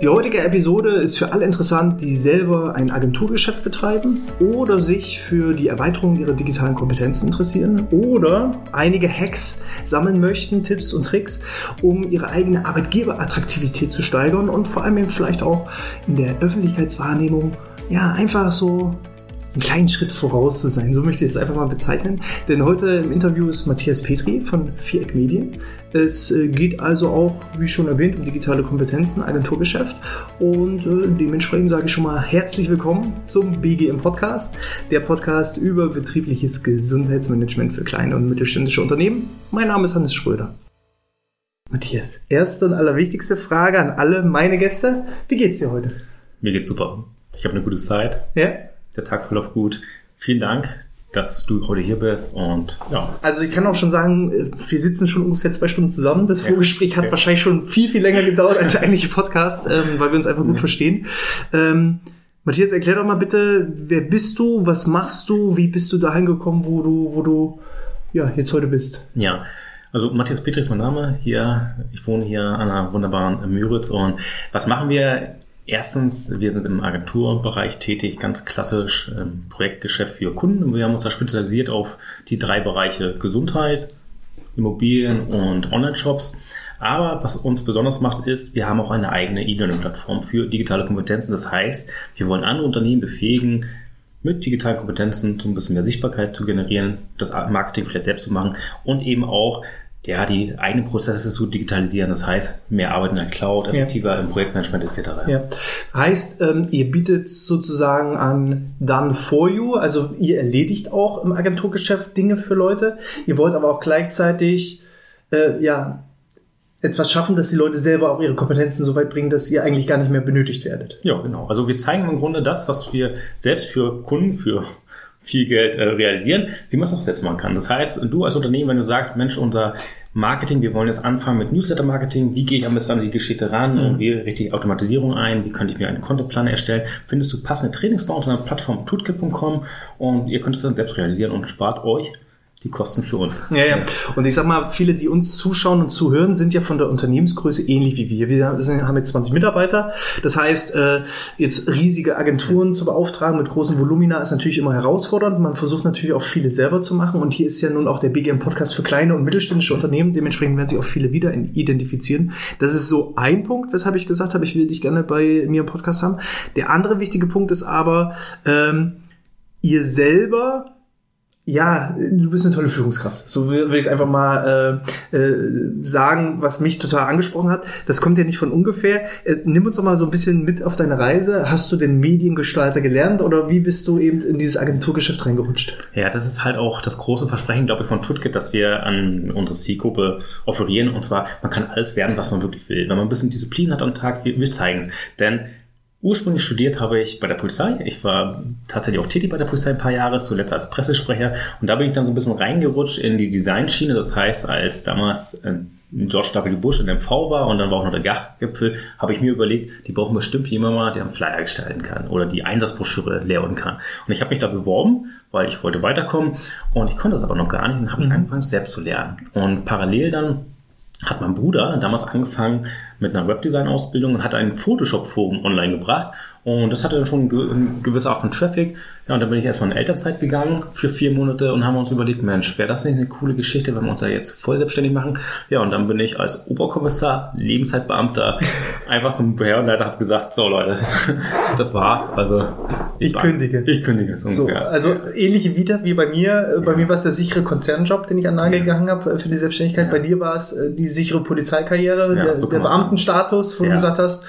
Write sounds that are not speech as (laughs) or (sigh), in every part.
Die heutige Episode ist für alle interessant, die selber ein Agenturgeschäft betreiben oder sich für die Erweiterung ihrer digitalen Kompetenzen interessieren oder einige Hacks sammeln möchten, Tipps und Tricks, um ihre eigene Arbeitgeberattraktivität zu steigern und vor allem eben vielleicht auch in der Öffentlichkeitswahrnehmung ja einfach so einen kleinen Schritt voraus zu sein. So möchte ich es einfach mal bezeichnen. Denn heute im Interview ist Matthias Petri von Viereck Medien. Es äh, geht also auch, wie schon erwähnt, um digitale Kompetenzen, Agenturgeschäft. Und äh, dementsprechend sage ich schon mal herzlich willkommen zum BGM Podcast, der Podcast über betriebliches Gesundheitsmanagement für kleine und mittelständische Unternehmen. Mein Name ist Hannes Schröder. Matthias, erste und allerwichtigste Frage an alle meine Gäste. Wie geht's dir heute? Mir geht's super. Ich habe eine gute Zeit. Ja? Der Tag verläuft gut. Vielen Dank, dass du heute hier bist und ja. Also ich kann auch schon sagen, wir sitzen schon ungefähr zwei Stunden zusammen. Das Vorgespräch hat okay. wahrscheinlich schon viel, viel länger gedauert als der eigentliche Podcast, ähm, weil wir uns einfach gut verstehen. Ähm, Matthias, erklär doch mal bitte, wer bist du, was machst du, wie bist du dahin gekommen, wo du, wo du ja, jetzt heute bist? Ja, also Matthias Petri ist mein Name. Hier, ich wohne hier an einer wunderbaren Müritz und was machen wir? Erstens, wir sind im Agenturbereich tätig, ganz klassisch ähm, Projektgeschäft für Kunden. Wir haben uns da spezialisiert auf die drei Bereiche Gesundheit, Immobilien und Online-Shops. Aber was uns besonders macht, ist, wir haben auch eine eigene E-Learning-Plattform für digitale Kompetenzen. Das heißt, wir wollen andere Unternehmen befähigen, mit digitalen Kompetenzen so ein bisschen mehr Sichtbarkeit zu generieren, das Marketing vielleicht selbst zu machen und eben auch ja, die eigenen Prozesse zu digitalisieren. Das heißt, mehr Arbeit in der Cloud, effektiver ja. im Projektmanagement etc. Ja. Heißt, ähm, ihr bietet sozusagen an Done for You, also ihr erledigt auch im Agenturgeschäft Dinge für Leute. Ihr wollt aber auch gleichzeitig äh, ja etwas schaffen, dass die Leute selber auch ihre Kompetenzen so weit bringen, dass ihr eigentlich gar nicht mehr benötigt werdet. Ja, genau. Also wir zeigen im Grunde das, was wir selbst für Kunden, für viel Geld äh, realisieren, wie man es auch selbst machen kann. Das heißt, du als Unternehmen, wenn du sagst, Mensch, unser Marketing, wir wollen jetzt anfangen mit Newsletter-Marketing, wie gehe ich am besten an die Geschichte ran mhm. und wie richte ich Automatisierung ein, wie könnte ich mir einen Contentplan erstellen, findest du passende Trainings bei uns auf der Plattform tutkit.com und ihr könnt es dann selbst realisieren und spart euch die Kosten für uns. Ja, ja. Und ich sag mal, viele, die uns zuschauen und zuhören, sind ja von der Unternehmensgröße ähnlich wie wir. Wir haben jetzt 20 Mitarbeiter. Das heißt, äh, jetzt riesige Agenturen zu beauftragen mit großen Volumina ist natürlich immer herausfordernd. Man versucht natürlich auch viele selber zu machen. Und hier ist ja nun auch der BGM Podcast für kleine und mittelständische Unternehmen. Dementsprechend werden sich auch viele wieder identifizieren. Das ist so ein Punkt, weshalb ich gesagt habe, ich will dich gerne bei mir im Podcast haben. Der andere wichtige Punkt ist aber, ähm, ihr selber ja, du bist eine tolle Führungskraft. So will ich es einfach mal äh, äh, sagen, was mich total angesprochen hat. Das kommt ja nicht von ungefähr. Äh, nimm uns doch mal so ein bisschen mit auf deine Reise. Hast du den Mediengestalter gelernt oder wie bist du eben in dieses Agenturgeschäft reingerutscht? Ja, das ist halt auch das große Versprechen, glaube ich, von Tutkit, dass wir an unsere Zielgruppe offerieren. Und zwar, man kann alles werden, was man wirklich will. Wenn man ein bisschen Disziplin hat am Tag, wir, wir zeigen es. Denn Ursprünglich studiert habe ich bei der Polizei. Ich war tatsächlich auch tätig bei der Polizei ein paar Jahre, zuletzt als Pressesprecher. Und da bin ich dann so ein bisschen reingerutscht in die Designschiene. Das heißt, als damals äh, George W. Bush in MV war und dann war auch noch der Gachgipfel, habe ich mir überlegt, die brauchen bestimmt jemanden mal, der einen Flyer gestalten kann oder die Einsatzbroschüre leeren kann. Und ich habe mich da beworben, weil ich wollte weiterkommen und ich konnte das aber noch gar nicht und habe ich mhm. angefangen, selbst zu lernen. Und parallel dann hat mein Bruder damals angefangen mit einer Webdesign-Ausbildung und hat ein Photoshop-Forum online gebracht. Und das hatte schon eine gewisse Art von Traffic. Ja, und dann bin ich erstmal in Elternzeit gegangen für vier Monate und haben uns überlegt, Mensch, wäre das nicht eine coole Geschichte, wenn wir uns da jetzt voll selbstständig machen? Ja, und dann bin ich als Oberkommissar, Lebenszeitbeamter, (laughs) einfach so ein Behördenleiter, habe gesagt, so Leute, (laughs) das war's. Also ich, ich kündige. Ich kündige. So, also ähnliche Vita wie bei mir. Bei ja. mir war es der sichere Konzernjob, den ich an Nagel gegangen habe für die Selbstständigkeit. Ja. Bei dir war es äh, die sichere Polizeikarriere, ja, der, so der Beamtenstatus, wo du gesagt hast,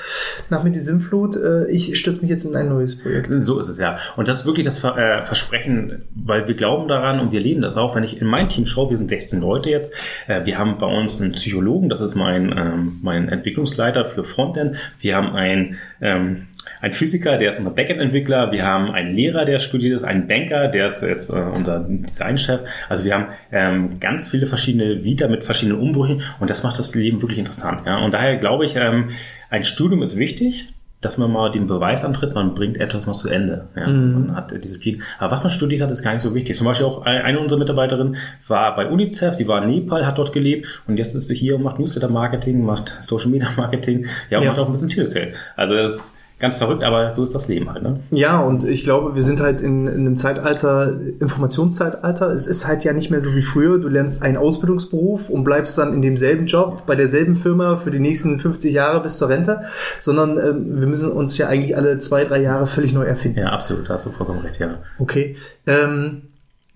nach mir die Sinnflut, äh, ich stürze mich jetzt in ein neues Projekt. So ist es ja. Und das ist wirklich das äh, Versprechen, weil wir glauben daran und wir leben das auch. Wenn ich in mein Team schaue, wir sind 16 Leute jetzt. Äh, wir haben bei uns einen Psychologen, das ist mein, ähm, mein Entwicklungsleiter für Frontend. Wir haben ein ähm, ein Physiker, der ist unser Backend-Entwickler, wir haben einen Lehrer, der studiert ist, einen Banker, der ist jetzt äh, unser Designchef. Also wir haben ähm, ganz viele verschiedene Vita mit verschiedenen Umbrüchen und das macht das Leben wirklich interessant. Und daher glaube ich, ein Studium ist wichtig, dass man mal den Beweis antritt, man bringt etwas mal zu Ende. Ja? Mhm. Man hat Disziplin. Aber was man studiert hat, ist gar nicht so wichtig. Zum Beispiel auch eine unserer Mitarbeiterinnen war bei UNICEF, sie war in Nepal, hat dort gelebt und jetzt ist sie hier und macht Newsletter-Marketing, macht Social-Media-Marketing, ja, und ja. macht auch ein bisschen Telesales. Also das ist ganz verrückt, aber so ist das Leben halt. Ne? Ja, und ich glaube, wir sind halt in, in einem Zeitalter, Informationszeitalter. Es ist halt ja nicht mehr so wie früher. Du lernst einen Ausbildungsberuf und bleibst dann in demselben Job bei derselben Firma für die nächsten 50 Jahre bis zur Rente, sondern ähm, wir müssen uns ja eigentlich alle zwei, drei Jahre völlig neu erfinden. Ja, absolut, da hast du vollkommen recht, ja. Okay. Ähm,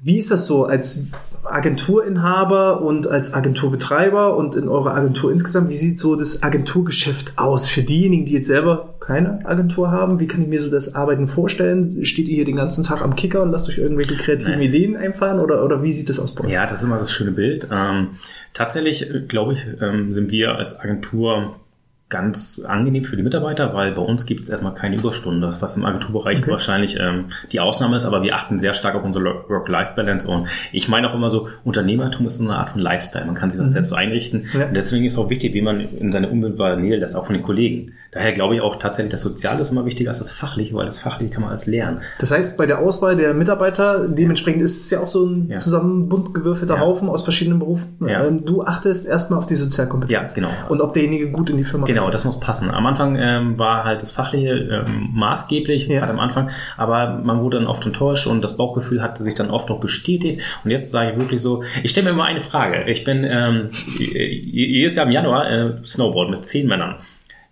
wie ist das so als Agenturinhaber und als Agenturbetreiber und in eurer Agentur insgesamt? Wie sieht so das Agenturgeschäft aus für diejenigen, die jetzt selber keine Agentur haben? Wie kann ich mir so das Arbeiten vorstellen? Steht ihr hier den ganzen Tag am Kicker und lasst euch irgendwelche kreativen Nein. Ideen einfahren oder, oder wie sieht das aus bei euch? Ja, das ist immer das schöne Bild. Ähm, tatsächlich, äh, glaube ich, ähm, sind wir als Agentur ganz angenehm für die Mitarbeiter, weil bei uns gibt es erstmal keine Überstunden, was im Agenturbereich okay. wahrscheinlich ähm, die Ausnahme ist, aber wir achten sehr stark auf unsere Work-Life-Balance und ich meine auch immer so, Unternehmertum ist so eine Art von Lifestyle, man kann sich das mhm. selbst einrichten ja. und deswegen ist es auch wichtig, wie man in seine unmittelbare Nähe lässt, auch von den Kollegen. Daher glaube ich auch tatsächlich, das Soziale ist immer wichtiger als das Fachliche, weil das Fachliche kann man alles lernen. Das heißt, bei der Auswahl der Mitarbeiter, dementsprechend ist es ja auch so ein ja. zusammen bunt gewürfelter ja. Haufen aus verschiedenen Berufen. Ähm, du achtest erstmal auf die Sozialkompetenz. Ja, genau. Und ob derjenige gut in die Firma Genau, das muss passen. Am Anfang ähm, war halt das Fachliche ähm, maßgeblich, ja. gerade am Anfang, aber man wurde dann oft enttäuscht und das Bauchgefühl hatte sich dann oft noch bestätigt. Und jetzt sage ich wirklich so, ich stelle mir immer eine Frage. Ich bin ähm, (laughs) jedes Jahr im Januar äh, Snowboard mit zehn Männern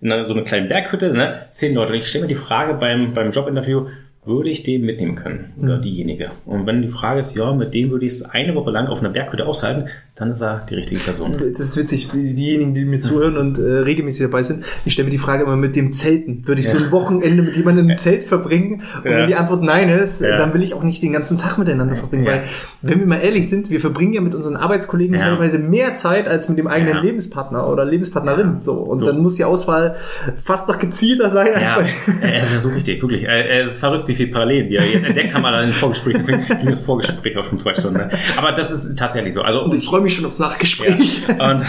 in so einer kleinen Berghütte, ne, zehn Leute. Und ich stelle mir die Frage beim, beim Jobinterview, würde ich den mitnehmen können oder mhm. diejenige. Und wenn die Frage ist, ja, mit dem würde ich es eine Woche lang auf einer Berghütte aushalten, dann ist er die richtige Person. Das ist witzig, diejenigen, die mir zuhören und äh, regelmäßig dabei sind, ich stelle mir die Frage immer mit dem Zelten. Würde ich ja. so ein Wochenende mit jemandem im Zelt verbringen? Und ja. wenn die Antwort nein ist, ja. dann will ich auch nicht den ganzen Tag miteinander verbringen. Weil, wenn wir mal ehrlich sind, wir verbringen ja mit unseren Arbeitskollegen teilweise mehr Zeit als mit dem eigenen Lebenspartner oder Lebenspartnerin. So. Und so. dann muss die Auswahl fast noch gezielter sein als bei. Es ist ja so wichtig, wirklich. Es ist verrückt, wie viel Parallelen wir jetzt entdeckt haben allein im Vorgespräch. Deswegen ging das Vorgespräch auch schon zwei Stunden. Ne? Aber das ist tatsächlich so. Also, und ich freue mich schon aufs Nachgespräch. Ja. Und,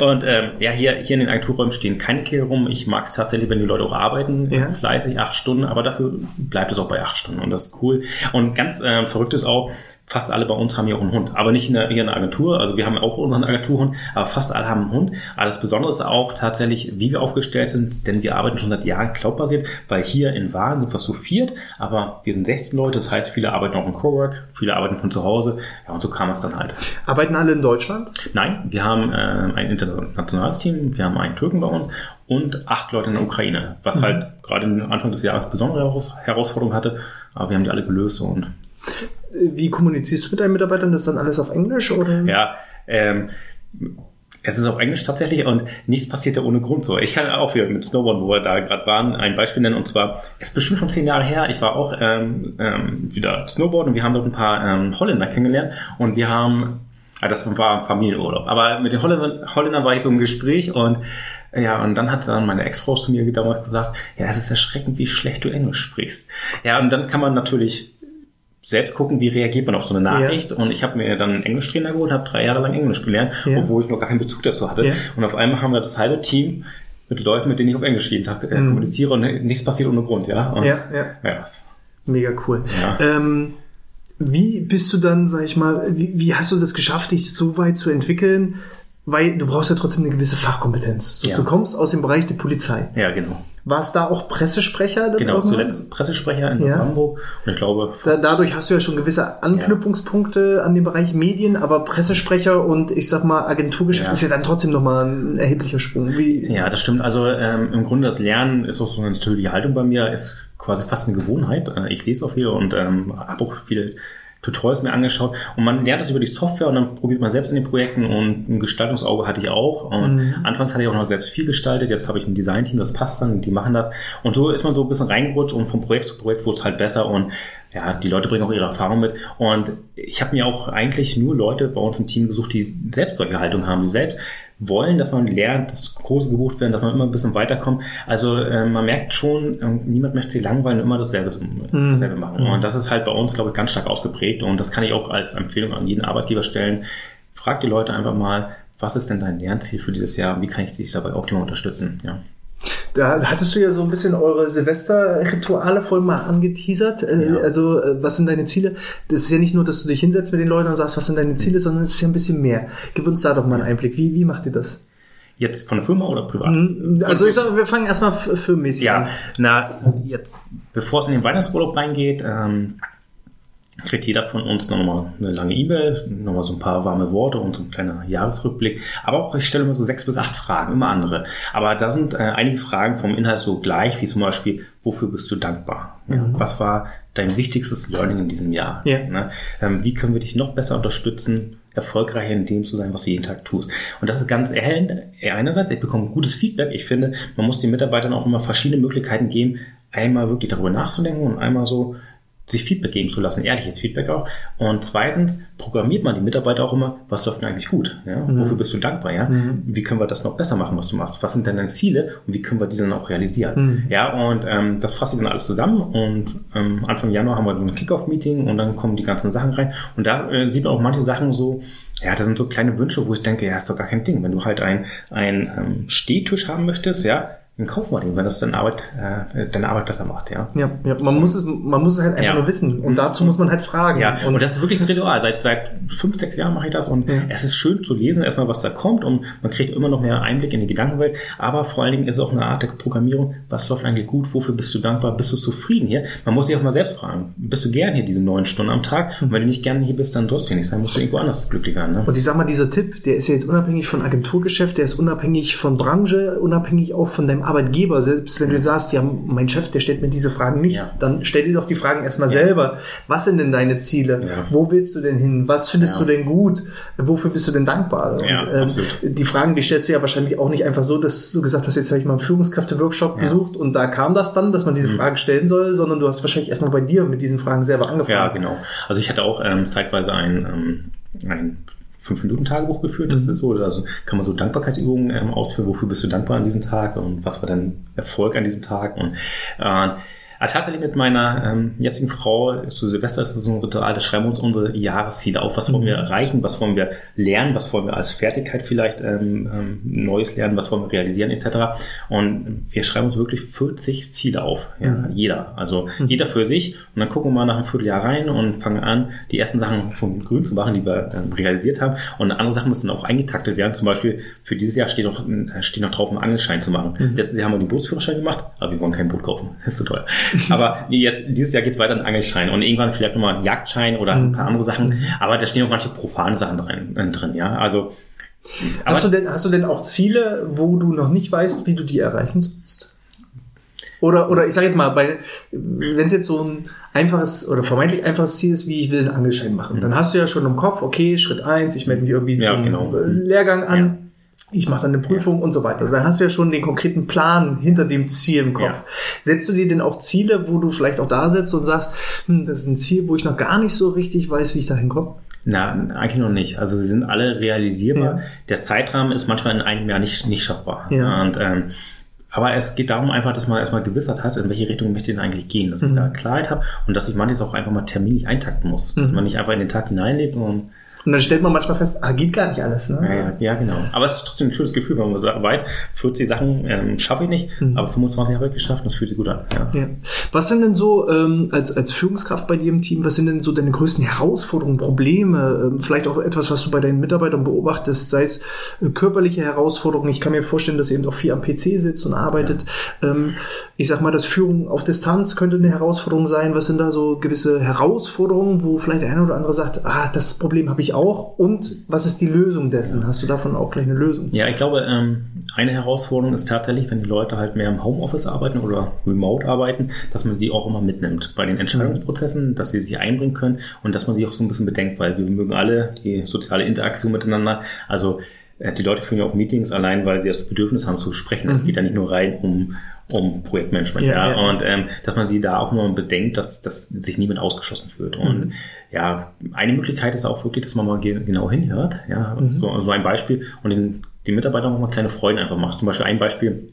und ähm, ja, hier, hier in den Agenturräumen stehen keine Kehl rum. Ich mag es tatsächlich, wenn die Leute auch arbeiten, ja. fleißig, acht Stunden, aber dafür bleibt es auch bei acht Stunden und das ist cool. Und ganz äh, verrückt ist auch, fast alle bei uns haben hier auch einen Hund. Aber nicht in der, hier in der Agentur. Also wir haben auch unseren Agenturhund, aber fast alle haben einen Hund. Aber das Besondere ist auch tatsächlich, wie wir aufgestellt sind, denn wir arbeiten schon seit Jahren cloudbasiert, weil hier in Waren sind wir zu viert, aber wir sind 16 Leute. Das heißt, viele arbeiten auch im Cowork, viele arbeiten von zu Hause. Ja, und so kam es dann halt. Arbeiten alle in Deutschland? Nein, wir haben äh, ein internationales Team. Wir haben einen Türken bei uns und acht Leute in der Ukraine, was mhm. halt gerade Anfang des Jahres besondere Herausforderungen hatte. Aber wir haben die alle gelöst und wie kommunizierst du mit deinen Mitarbeitern? Das dann alles auf Englisch oder? Ja, ähm, es ist auf Englisch tatsächlich und nichts passiert ja ohne Grund so. Ich kann auch wieder mit Snowboard, wo wir da gerade waren, ein Beispiel nennen und zwar, es ist bestimmt schon zehn Jahre her, ich war auch ähm, ähm, wieder Snowboard und wir haben dort ein paar ähm, Holländer kennengelernt und wir haben, ah, das war Familienurlaub, aber mit den Holländern, Holländern war ich so im Gespräch und ja, und dann hat dann meine Ex-Frau zu mir damals gesagt, ja, es ist erschreckend, wie schlecht du Englisch sprichst. Ja, und dann kann man natürlich selbst gucken, wie reagiert man auf so eine Nachricht. Ja. Und ich habe mir dann einen Englischtrainer geholt, habe drei Jahre lang Englisch gelernt, ja. obwohl ich noch gar keinen Bezug dazu hatte. Ja. Und auf einmal haben wir das halbe Team mit Leuten, mit denen ich auf Englisch jeden Tag äh, mhm. kommuniziere und nichts passiert ohne Grund, ja. Und, ja, ja. ja. Mega cool. Ähm, wie bist du dann, sag ich mal, wie, wie hast du das geschafft, dich so weit zu entwickeln? Weil du brauchst ja trotzdem eine gewisse Fachkompetenz. So, ja. Du kommst aus dem Bereich der Polizei. Ja, genau. War es da auch Pressesprecher? Genau, zuletzt Pressesprecher in ja. Hamburg. Und ich glaube, da, dadurch hast du ja schon gewisse Anknüpfungspunkte ja. an den Bereich Medien, aber Pressesprecher und ich sag mal Agenturgeschäft ist ja dann trotzdem nochmal ein erheblicher Sprung. Wie ja, das stimmt. Also ähm, im Grunde das Lernen ist auch so eine natürliche Haltung bei mir, ist quasi fast eine Gewohnheit. Äh, ich lese auch viel und ähm, habe auch viele Tutorials mir angeschaut und man lernt das über die Software und dann probiert man selbst in den Projekten und ein Gestaltungsauge hatte ich auch. Und mhm. anfangs hatte ich auch noch selbst viel gestaltet, jetzt habe ich ein Designteam, das passt dann, die machen das. Und so ist man so ein bisschen reingerutscht und vom Projekt zu Projekt wurde es halt besser und ja, die Leute bringen auch ihre Erfahrung mit. Und ich habe mir auch eigentlich nur Leute bei uns im Team gesucht, die selbst solche Haltung haben, die selbst wollen, dass man lernt, dass Kurse gebucht werden, dass man immer ein bisschen weiterkommt. Also äh, man merkt schon, äh, niemand möchte sich langweilen, immer dasselbe, mhm. dasselbe machen. Mhm. Und das ist halt bei uns, glaube ich, ganz stark ausgeprägt. Und das kann ich auch als Empfehlung an jeden Arbeitgeber stellen. Frag die Leute einfach mal, was ist denn dein Lernziel für dieses Jahr und wie kann ich dich dabei optimal unterstützen? Ja. Da hattest du ja so ein bisschen eure Silvesterrituale voll mal angeteasert. Äh, Ja. Also, äh, was sind deine Ziele? Das ist ja nicht nur, dass du dich hinsetzt mit den Leuten und sagst, was sind deine Ziele, sondern es ist ja ein bisschen mehr. Gib uns da doch mal einen Einblick. Wie, wie macht ihr das? Jetzt von der Firma oder privat? Also, ich sag, wir fangen erstmal f- für mäßig Ja, an. na, jetzt, bevor es in den Weihnachtsurlaub reingeht, ähm, kriegt jeder von uns noch mal eine lange E-Mail, nochmal so ein paar warme Worte und so ein kleiner Jahresrückblick. Aber auch, ich stelle immer so sechs bis acht Fragen, immer andere. Aber da sind äh, einige Fragen vom Inhalt so gleich, wie zum Beispiel, wofür bist du dankbar? Ja, Was war dein wichtigstes Learning in diesem Jahr? Ja. Ne? Ähm, wie können wir dich noch besser unterstützen, erfolgreicher in dem zu sein, was du jeden Tag tust? Und das ist ganz erhellend. Einerseits, ich bekomme gutes Feedback. Ich finde, man muss den Mitarbeitern auch immer verschiedene Möglichkeiten geben, einmal wirklich darüber nachzudenken und einmal so sich Feedback geben zu lassen, ehrliches Feedback auch. Und zweitens programmiert man die Mitarbeiter auch immer, was läuft denn eigentlich gut? Ja? Wofür bist du dankbar? Ja? Wie können wir das noch besser machen, was du machst? Was sind denn deine Ziele und wie können wir diese dann auch realisieren? Ja, und ähm, das fasse ich dann alles zusammen und ähm, Anfang Januar haben wir ein Kickoff-Meeting und dann kommen die ganzen Sachen rein. Und da äh, sieht man auch manche Sachen so, ja, das sind so kleine Wünsche, wo ich denke, ja, ist doch gar kein Ding. Wenn du halt ein, ein ähm, Stehtisch haben möchtest, ja, dann kauf mal den, wenn das deine Arbeit, äh, deine Arbeit besser macht, ja. Ja, ja, man muss es, man muss es halt einfach Ja. nur wissen. Und dazu muss man halt fragen. Ja, und, das ist wirklich ein Ritual. Seit, seit fünf, sechs Jahren mache ich das und es ist schön zu lesen, erstmal, was da kommt und man kriegt immer noch mehr Einblick in die Gedankenwelt. Aber vor allen Dingen ist es auch eine Art der Programmierung. Was läuft eigentlich gut? Wofür bist du dankbar? Bist du zufrieden hier? Man muss sich auch mal selbst fragen. Bist du gern hier diese neun Stunden am Tag? Und wenn du nicht gern hier bist, dann sollst du nicht sein. Musst du irgendwo anders glücklich werden. Ne? Und ich sag mal, dieser Tipp, der ist ja jetzt unabhängig von Agenturgeschäft, der ist unabhängig von Branche, unabhängig auch von deinem Arbeitgeber. Selbst wenn du sagst, ja, mein Chef, der stellt mir diese Fragen nicht, Ja. dann stell dir doch die Fragen erstmal selber. Was sind denn deine Ziele? Ja. Wo willst du denn hin? Was findest Ja. du denn gut? Wofür bist du denn dankbar? Ja, Und ähm, die Fragen, die stellst du ja wahrscheinlich auch nicht einfach so, dass du gesagt hast, jetzt habe ich mal einen Führungskräfte-Workshop besucht und da kam das dann, dass man Mhm. diese Fragen stellen soll, sondern du hast wahrscheinlich erstmal bei dir mit diesen Fragen selber angefangen. Ja, genau. Also ich hatte auch ähm, zeitweise ein, ähm, ein Fünf-Minuten-Tagebuch geführt. Das ist so, also kann man so Dankbarkeitsübungen ähm, ausführen. Wofür bist du dankbar an diesem Tag und was war dein Erfolg an diesem Tag? Und äh, aber tatsächlich mit meiner ähm, jetzigen Frau zu Silvester ist es so ein Ritual, da schreiben wir uns unsere Jahresziele auf. Was wollen wir erreichen? Was wollen wir lernen? Was wollen wir als Fertigkeit vielleicht ähm, ähm, Neues lernen? Was wollen wir realisieren etc. Und wir schreiben uns wirklich 40 Ziele auf. Ja, Jeder. Also jeder für sich. Und dann gucken wir mal nach einem Vierteljahr rein und fangen an, die ersten Sachen von grün zu machen, die wir ähm, realisiert haben. Und andere Sachen müssen auch eingetaktet werden. Zum Beispiel für dieses Jahr steht noch, äh, steht noch drauf, einen Angelschein zu machen. Letztes Jahr haben wir den Bootsführerschein gemacht, aber wir wollen kein Boot kaufen. Das ist so teuer. (laughs) aber nee, jetzt, dieses Jahr geht es weiter einen Angelschein und irgendwann vielleicht nochmal einen Jagdschein oder ein paar andere Sachen. Aber da stehen auch manche profane Sachen drin, drin ja. Also, Hast du, denn, hast du denn auch Ziele, wo du noch nicht weißt, wie du die erreichen sollst? Oder, oder ich sage jetzt mal, wenn es jetzt so ein einfaches oder vermeintlich einfaches Ziel ist, wie ich will einen Angelschein machen, dann hast du ja schon im Kopf, okay, Schritt eins, ich melde mich irgendwie Mhm. Ja, zum genau. Lehrgang an, ich mache dann eine Prüfung und so weiter. Dann hast du ja schon den konkreten Plan hinter dem Ziel im Kopf. Ja. Setzt du dir denn auch Ziele, wo du vielleicht auch da sitzt und sagst, hm, das ist ein Ziel, wo ich noch gar nicht so richtig weiß, wie ich da hinkomme? Na, eigentlich noch nicht. Also sie sind alle realisierbar. Ja. Der Zeitrahmen ist manchmal in einem Jahr nicht, nicht schaffbar. Ja. Und, ähm, aber es geht darum einfach, dass man erstmal Gewissheit hat, in welche Richtung möchte ich denn eigentlich gehen, dass ich Mhm. da Klarheit habe und dass ich manches auch einfach mal terminlich eintakten muss. Dass man nicht einfach in den Tag hineinlebt und Und dann stellt man manchmal fest, ah, geht gar nicht alles. Ne? ja, ja, genau. Aber es ist trotzdem ein schönes Gefühl, wenn man weiß, 40 Sachen ähm, schaffe ich nicht, Mhm. aber 25 habe ich geschafft und das fühlt sich gut an. Ja. Ja. Was sind denn so ähm, als, als Führungskraft bei dir im Team, was sind denn so deine größten Herausforderungen, Probleme, ähm, vielleicht auch etwas, was du bei deinen Mitarbeitern beobachtest, sei es äh, körperliche Herausforderungen. Ich kann mir vorstellen, dass ihr eben auch viel am PC sitzt und arbeitet. Ähm, ich sag mal, das Führen auf Distanz könnte eine Herausforderung sein. Was sind da so gewisse Herausforderungen, wo vielleicht der eine oder andere sagt, ah, das Problem habe ich auch und was ist die Lösung dessen? Hast du davon auch gleich eine Lösung? Ja, ich glaube, ähm, eine Herausforderung ist tatsächlich, wenn die Leute halt mehr im Homeoffice arbeiten oder remote arbeiten, dass man sie auch immer mitnimmt bei den Entscheidungsprozessen, dass sie sich einbringen können und dass man sich auch so ein bisschen bedenkt, weil wir mögen alle die soziale Interaktion miteinander. Also äh, die Leute führen ja auch Meetings allein, weil sie das Bedürfnis haben zu sprechen. Es geht ja nicht nur rein um um Projektmanagement, Ja, ja, und ähm, dass man sie da auch mal bedenkt, dass, dass sich niemand ausgeschlossen fühlt. Und ja, eine Möglichkeit ist auch wirklich, dass man mal ge genau hinhört, ja, so, so ein Beispiel und den, den Mitarbeitern auch mal kleine Freuden einfach macht. Zum Beispiel ein Beispiel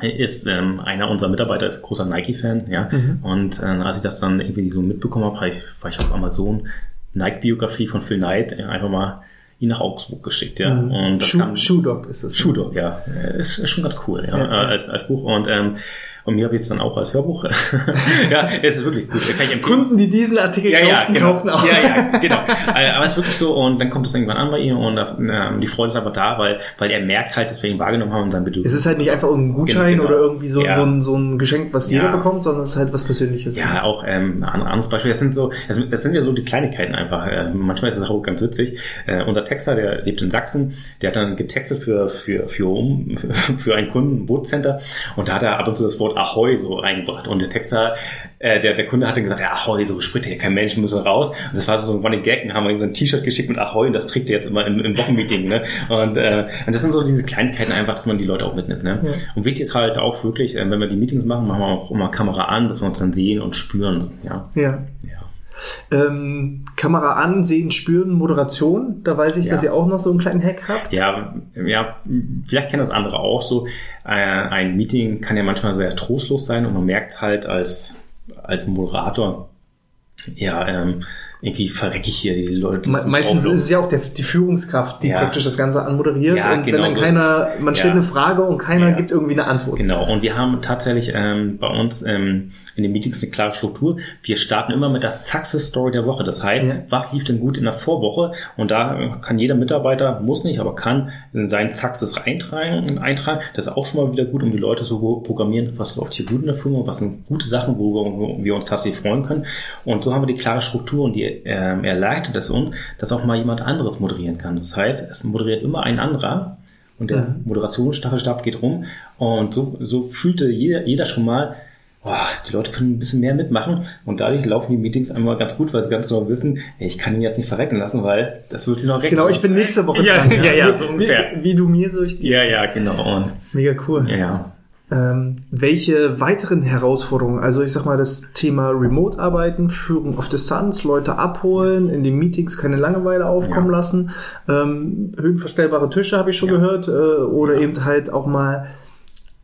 ist ähm, einer unserer Mitarbeiter ist großer Nike-Fan, ja, und äh, als ich das dann irgendwie so mitbekommen habe, hab ich, war ich auf Amazon Nike-Biografie von Phil Knight einfach mal ihn nach Augsburg geschickt, ja. Mhm. Und das Schuh, kam, Schuhdog ist es. Schuhdog, ja. Ist, ist schon ganz cool, ja, Ja. äh, als, als Buch. Und, ähm, und mir habe ich es dann auch als Hörbuch. (laughs) ja, es ist wirklich gut. Kann ich empfehlen. Kunden, die diesen Artikel Ja, ja, kauften, genau. kauften auch. Ja, ja, genau. Äh, Aber es ist wirklich so, und dann kommt es irgendwann an bei ihm und ähm, die Freude ist einfach da, weil, weil er merkt halt, dass wir ihn wahrgenommen haben und sein Es Bedürfnis. ist halt nicht einfach irgendein Gutschein Genau. oder irgendwie so, Ja. so, ein, so ein Geschenk, was jeder Ja. bekommt, sondern es ist halt was Persönliches. Ja, auch ähm, ein anderes Beispiel. Das sind so, das, das sind ja so die Kleinigkeiten einfach. Äh, manchmal ist es auch ganz witzig. Äh, unser Texter, der lebt in Sachsen, der hat dann getextet für für für um (laughs) für einen Kunden ein Bootcenter und da hat er ab und zu das Wort Ahoi so reingebracht und der Texter, äh, der der Kunde hat dann gesagt, ja Ahoi, so spricht hier kein Mensch, müssen wir raus. Und das war so ein Running Gag, und haben wir ihm so ein T-Shirt geschickt mit Ahoi und das trägt er jetzt immer im, im Wochenmeeting. Ne? Und, äh, und das sind so diese Kleinigkeiten einfach, dass man die Leute auch mitnimmt. Ne? Ja. Und wichtig ist halt auch wirklich, äh, wenn wir die Meetings machen, machen wir auch immer Kamera an, dass wir uns dann sehen und spüren. Ja. ja. Ähm, Kamera ansehen, spüren, Moderation. Da weiß ich, Ja. dass ihr auch noch so einen kleinen Hack habt. Ja, ja, vielleicht kennen das andere auch so. Äh, ein Meeting kann ja manchmal sehr trostlos sein und man merkt halt als, als Moderator, ja, ähm, irgendwie verrecke ich hier die Leute. Me meistens ist es ja auch der, die Führungskraft, die Ja. praktisch das Ganze anmoderiert. Ja, und genau wenn dann so keiner, man stellt Ja. eine Frage und keiner gibt irgendwie eine Antwort. Genau, und wir haben tatsächlich ähm, bei uns ähm, in den Meetings eine klare Struktur. Wir starten immer mit der Success Story der Woche. Das heißt, Ja. was lief denn gut in der Vorwoche? Und da kann jeder Mitarbeiter, muss nicht, aber kann in seinen Success eintragen, eintragen. Das ist auch schon mal wieder gut, um die Leute so programmieren, was läuft hier gut in der Firma, was sind gute Sachen, wo wir, uns tatsächlich freuen können. Und so haben wir die klare Struktur und die ähm, erleichtert es uns, dass auch mal jemand anderes moderieren kann. Das heißt, es moderiert immer ein anderer und der Mhm. Moderationsstaffelstab geht rum und so, so fühlte jeder, jeder schon mal, boah, die Leute können ein bisschen mehr mitmachen und dadurch laufen die Meetings einmal ganz gut, weil sie ganz genau wissen, ey, ich kann ihn jetzt nicht verrecken lassen, weil das wird sie noch recken. Genau, ich bin nächste Woche Ja, dran. ja, (laughs) ja, Wie- so ungefähr. Wie, wie du mir so ich dir. Ja, ja, genau. Und, Mega cool. ja, ja. Ähm, welche weiteren Herausforderungen, also ich sag mal das Thema Remote-Arbeiten, Führung auf Distanz, Leute abholen, in den Meetings keine Langeweile aufkommen Ja. lassen, ähm, höhenverstellbare Tische habe ich schon Ja. gehört, äh, oder Ja. eben halt auch mal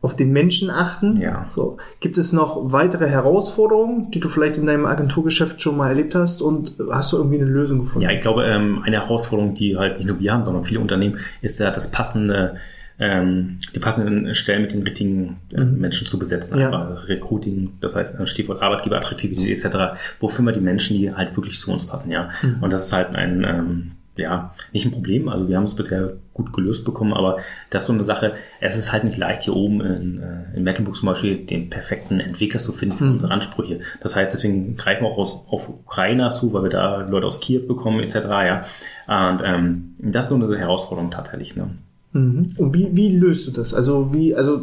auf den Menschen achten. Ja. So. Gibt es noch weitere Herausforderungen, die du vielleicht in deinem Agenturgeschäft schon mal erlebt hast und hast du irgendwie eine Lösung gefunden? Ja, ich glaube, ähm, eine Herausforderung, die halt nicht nur wir haben, sondern viele Unternehmen, ist ja das passende, ähm, die passenden Stellen mit den richtigen äh, Mhm. Menschen zu besetzen. Ja. Recruiting, das heißt äh, Stichwort Arbeitgeberattraktivität etc. Wofür wir die Menschen, die halt wirklich zu uns passen, ja. Mhm. Und das ist halt ein, ähm, ja, nicht ein Problem. Also wir haben es bisher gut gelöst bekommen, aber das ist so eine Sache. Es ist halt nicht leicht, hier oben in, äh, in Mecklenburg zum Beispiel den perfekten Entwickler zu finden für Mhm. unsere Ansprüche. Das heißt, deswegen greifen wir auch aus, auf Ukrainer zu, weil wir da Leute aus Kiew bekommen etc. Ja, und ähm, das ist so eine Herausforderung tatsächlich. Ne? Mhm. Und wie, wie löst du das? Also wie, also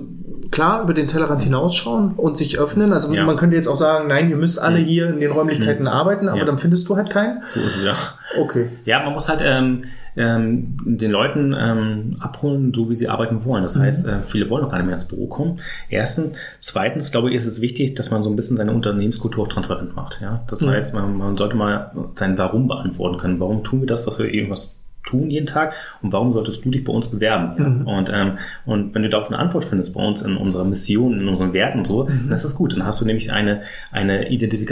klar, über den Tellerrand hinausschauen und sich öffnen. Also Ja. man könnte jetzt auch sagen, nein, ihr müsst alle Mhm. hier in den Räumlichkeiten arbeiten, aber Ja. dann findest du halt keinen. So ist es ja. Okay. Ja, man muss halt ähm, ähm, den Leuten ähm, abholen, so wie sie arbeiten wollen. Das heißt, äh, viele wollen noch gar nicht mehr ins Büro kommen. Erstens. Zweitens, glaube ich, ist es wichtig, dass man so ein bisschen seine Unternehmenskultur auch transparent macht. Ja? Das Mhm. heißt, man, man sollte mal sein Warum beantworten können. Warum tun wir das, was wir irgendwas tun jeden Tag und warum solltest du dich bei uns bewerben? Mhm. Und, ähm, und wenn du darauf eine Antwort findest bei uns in unserer Mission, in unseren Werten und so, dann ist das gut. Dann hast du nämlich eine, eine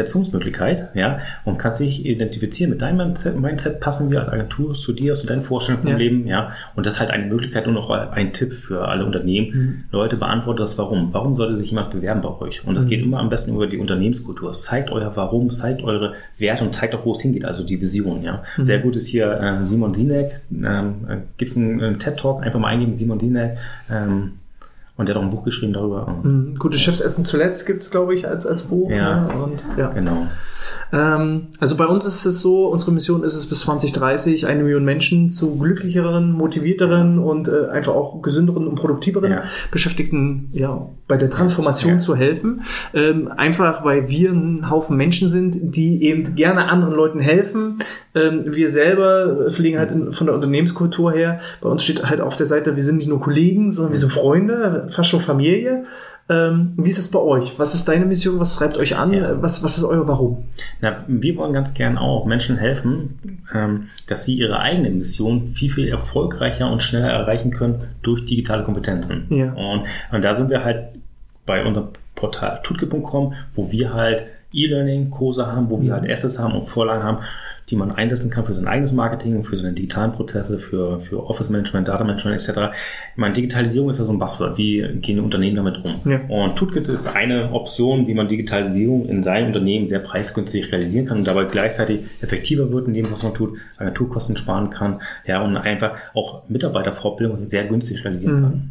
Identifikationsmöglichkeit ja, und kannst dich identifizieren mit deinem Mindset, Mindset passen wir als Agentur zu dir, zu deinen Vorstellungen vom Ja. Leben. Ja? Und das ist halt eine Möglichkeit und auch ein Tipp für alle Unternehmen. Mhm. Leute, beantwortet das Warum. Warum sollte sich jemand bewerben bei euch? Und das Mhm. geht immer am besten über die Unternehmenskultur. Zeigt euer Warum, zeigt eure Werte und zeigt auch, wo es hingeht, also die Vision. Ja? Mhm. Sehr gut ist hier äh, Simon Sinek, ähm, äh, gibt es einen, einen TED-Talk, einfach mal eingeben, Simon Sinek. Ähm, und der hat auch ein Buch geschrieben darüber. Mhm. Gutes Schiffsessen zuletzt gibt's glaube ich, als, als Buch. Ja. ne? Und, ja. Genau. Ähm, also bei uns ist es so, unsere Mission ist es bis 2030 eine Million Menschen zu glücklicheren, motivierteren und äh, einfach auch gesünderen und produktiveren Ja. Beschäftigten ja, bei der Transformation Ja. zu helfen. Ähm, einfach weil wir ein Haufen Menschen sind, die eben gerne anderen Leuten helfen. Ähm, wir selber pflegen halt in, von der Unternehmenskultur her, bei uns steht halt auf der Seite, wir sind nicht nur Kollegen, sondern wir sind Freunde, fast schon Familie. Ähm, wie ist es bei euch? Was ist deine Mission? Was treibt euch an? Ja. Was, was ist euer Warum? Na, wir wollen ganz gern auch Menschen helfen, ähm, dass sie ihre eigene Mission viel, viel erfolgreicher und schneller erreichen können durch digitale Kompetenzen. Ja. Und, und da sind wir halt bei unserem Portal tutke.com, wo wir halt E-Learning-Kurse haben, wo wir Mhm. halt Assets haben und Vorlagen haben, die man einsetzen kann für sein eigenes Marketing, für seine digitalen Prozesse, für, für Office Management, Data Management etc. Ich meine, Digitalisierung ist ja so ein Buzzword. Wie gehen die Unternehmen damit um? Ja. Und Toolkit ist eine Option, wie man Digitalisierung in seinem Unternehmen sehr preisgünstig realisieren kann und dabei gleichzeitig effektiver wird in dem, was man tut, Agenturkosten sparen kann, ja, und einfach auch Mitarbeiterfortbildung sehr günstig realisieren mhm. kann.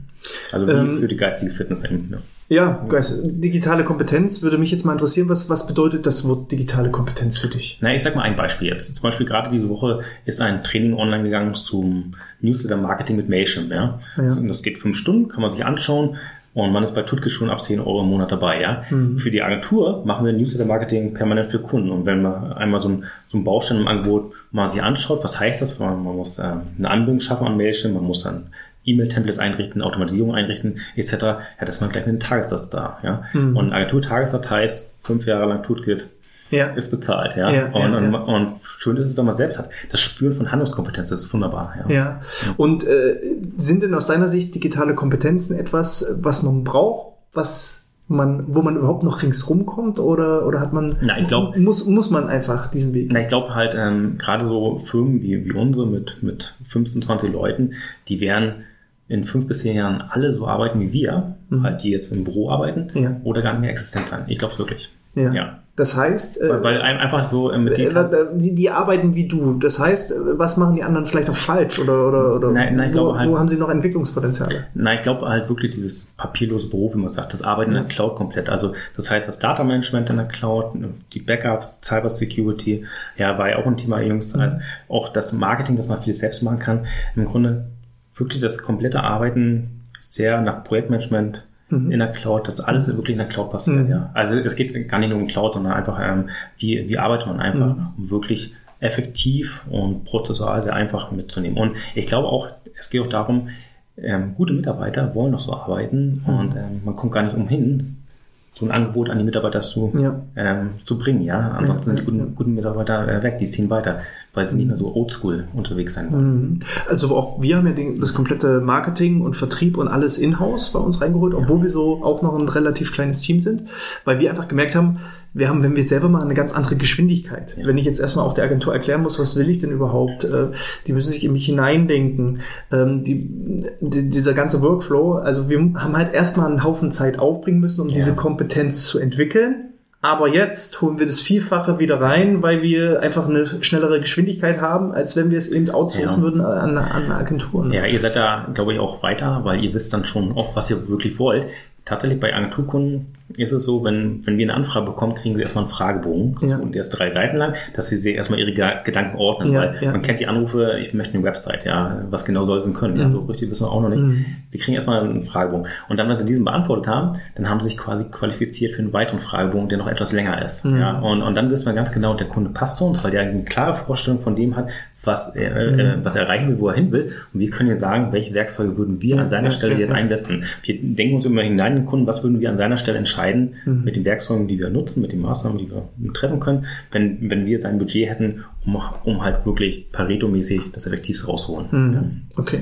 Also ähm, für die geistige Fitness eben. Ja. Ja, digitale Kompetenz würde mich jetzt mal interessieren. Was, was bedeutet das Wort digitale Kompetenz für dich? Na, ich sag mal ein Beispiel jetzt. Zum Beispiel gerade diese Woche ist ein Training online gegangen zum Newsletter Marketing mit Mailchimp. Ja? ja. Das geht fünf Stunden, kann man sich anschauen. Und man ist bei Tutke schon ab 10 Euro im Monat dabei, ja. Mhm. Für die Agentur machen wir Newsletter-Marketing permanent für Kunden. Und wenn man einmal so ein, so ein Baustein im Angebot mal sich anschaut, was heißt das? Man, man muss ähm, eine Anbindung schaffen an Mailchimp, man muss dann E-Mail-Templates einrichten, Automatisierung einrichten, etc., ja, das ist man gleich mit einem Tagessatz da. Ja? Mhm. Und Agentur-Tagessatz heißt, fünf Jahre lang Tutgit ja. ist bezahlt. Ja? ja, und, ja, und, und, schön ist es, wenn man selbst hat. Das Spüren von Handlungskompetenz das ist wunderbar. Ja. ja. Und äh, sind denn aus deiner Sicht digitale Kompetenzen etwas, was man braucht, was man, wo man überhaupt noch ringsrum kommt oder, oder hat man, na, ich glaub, muss, muss man einfach diesen Weg? Na, ich glaube halt, ähm, gerade so Firmen wie, wie unsere mit, mit 15, 20 Leuten, die werden in fünf bis zehn Jahren alle so arbeiten wie wir, mhm. halt die jetzt im Büro arbeiten ja. oder gar nicht mehr existent sein. Ich glaube es wirklich. Ja. ja. Das heißt, weil, weil einfach so äh, mit äh, die, die arbeiten wie du. Das heißt, äh, was machen die anderen vielleicht auch falsch oder oder oder nein, nein, ich wo, glaube halt, wo haben sie noch Entwicklungspotenziale? Nein, ich glaube halt wirklich dieses papierlose Büro, wie man sagt, das Arbeiten ja. in der Cloud komplett. Also das heißt, das Data Management in der Cloud, die Backups, Cyber Security, ja, war ja auch ein Thema Jungs, mhm. also auch das Marketing, dass man vieles selbst machen kann. Im Grunde wirklich das komplette Arbeiten sehr nach Projektmanagement mhm. in der Cloud, dass alles wirklich in der Cloud passiert. Mhm. Ja. Also es geht gar nicht nur um Cloud, sondern einfach, ähm, wie, wie arbeitet man einfach, mhm. um wirklich effektiv und prozessual sehr einfach mitzunehmen. Und ich glaube auch, es geht auch darum, ähm, gute Mitarbeiter wollen noch so arbeiten mhm. und ähm, man kommt gar nicht umhin, so ein Angebot an die Mitarbeiter zu, ja. ähm, zu bringen. Ja, ansonsten ja, sind die guten, guten Mitarbeiter äh, weg, die ziehen weiter, weil sie nicht mehr so oldschool unterwegs sein wollen. Mhm. Also auch wir haben ja den, das komplette Marketing und Vertrieb und alles in-house bei uns reingeholt, obwohl wir so auch noch ein relativ kleines Team sind, weil wir einfach gemerkt haben, wir haben, wenn wir selber mal eine ganz andere Geschwindigkeit. Ja. Wenn ich jetzt erstmal auch der Agentur erklären muss, was will ich denn überhaupt, äh, die müssen sich in mich hineindenken. Ähm, die, die, dieser ganze Workflow, also wir haben halt erstmal einen Haufen Zeit aufbringen müssen, um ja. diese Kompetenz zu entwickeln. Aber jetzt holen wir das Vielfache wieder rein, weil wir einfach eine schnellere Geschwindigkeit haben, als wenn wir es eben outsourcen ja. würden an, an Agenturen. Ja, ihr seid da, glaube ich, auch weiter, weil ihr wisst dann schon auch, was ihr wirklich wollt. Tatsächlich bei Agenturkunden ist es so, wenn, wenn wir eine Anfrage bekommen, kriegen sie erstmal einen Fragebogen. Ja. und der ist drei Seiten lang, dass sie sich erstmal ihre Gedanken ordnen, ja, weil ja. man kennt die Anrufe, ich möchte eine Website, ja, was genau soll sie denn können? Mhm. Ja, so richtig wissen wir auch noch nicht. Mhm. Sie kriegen erstmal einen Fragebogen. Und dann, wenn sie diesen beantwortet haben, dann haben sie sich quasi qualifiziert für einen weiteren Fragebogen, der noch etwas länger ist. Mhm. Ja, und, und dann wissen wir ganz genau, der Kunde passt zu uns, weil der eine klare Vorstellung von dem hat, was er, äh, mhm. was er erreichen will, wo er hin will. Und wir können jetzt sagen, welche Werkzeuge würden wir an seiner Stelle jetzt einsetzen. Wir denken uns immer hinein in den Kunden, was würden wir an seiner Stelle entscheiden mhm. mit den Werkzeugen, die wir nutzen, mit den Maßnahmen, die wir treffen können, wenn, wenn wir jetzt ein Budget hätten, um, um halt wirklich Pareto-mäßig das Effektivste rausholen. Mhm. Ja. Okay.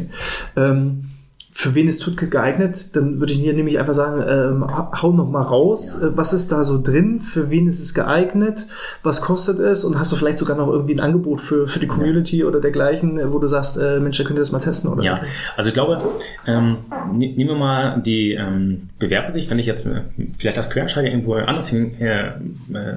Ähm für wen ist Tutkit geeignet? Dann würde ich hier nämlich einfach sagen, ähm, hau noch mal raus. Ja. Äh, was ist da so drin? Für wen ist es geeignet? Was kostet es? Und hast du vielleicht sogar noch irgendwie ein Angebot für, für die Community ja. oder dergleichen, äh, wo du sagst, äh, Mensch, da könnt ihr das mal testen? Oder? Ja, also ich glaube, ähm, ne-, nehmen wir mal die ähm, Bewerbersicht, wenn ich jetzt äh, vielleicht als Quereinsteiger irgendwo anders hin, äh,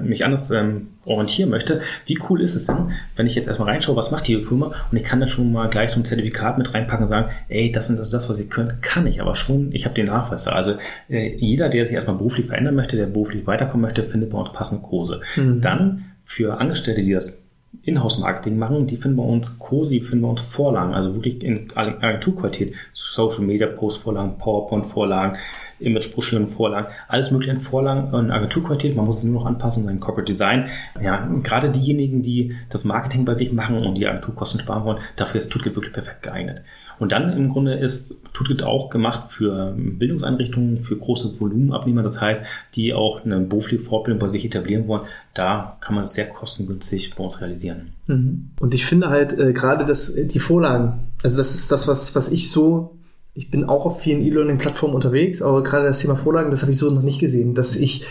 mich anders ähm, orientieren möchte, wie cool ist es denn, wenn ich jetzt erstmal reinschaue, was macht die Firma und ich kann dann schon mal gleich so ein Zertifikat mit reinpacken und sagen, ey, das ist das, was ihr könnt, kann ich aber schon, ich habe den Nachweis da. Also äh, jeder, der sich erstmal beruflich verändern möchte, der beruflich weiterkommen möchte, findet bei uns passende Kurse. Mhm. Dann für Angestellte, die das Inhouse-Marketing machen, die finden bei uns COSI, finden bei uns Vorlagen, also wirklich in Agenturqualität, Social Media Post Vorlagen, PowerPoint Vorlagen, Image-Broschüren, Vorlagen, alles mögliche in Vorlagen in Agenturqualität. Man muss es nur noch anpassen, sein Corporate Design. Ja, gerade diejenigen, die das Marketing bei sich machen und die Agenturkosten sparen wollen, dafür ist Tutgit wirklich perfekt geeignet. Und dann im Grunde ist Tutgit auch gemacht für Bildungseinrichtungen, für große Volumenabnehmer. Das heißt, die auch eine berufliche Fortbildung bei sich etablieren wollen. Da kann man es sehr kostengünstig bei uns realisieren. Mhm. Und ich finde halt äh, gerade das, die Vorlagen, also das ist das, was, was ich so ich bin auch auf vielen E-Learning-Plattformen unterwegs, aber gerade das Thema Vorlagen, das habe ich so noch nicht gesehen, dass ich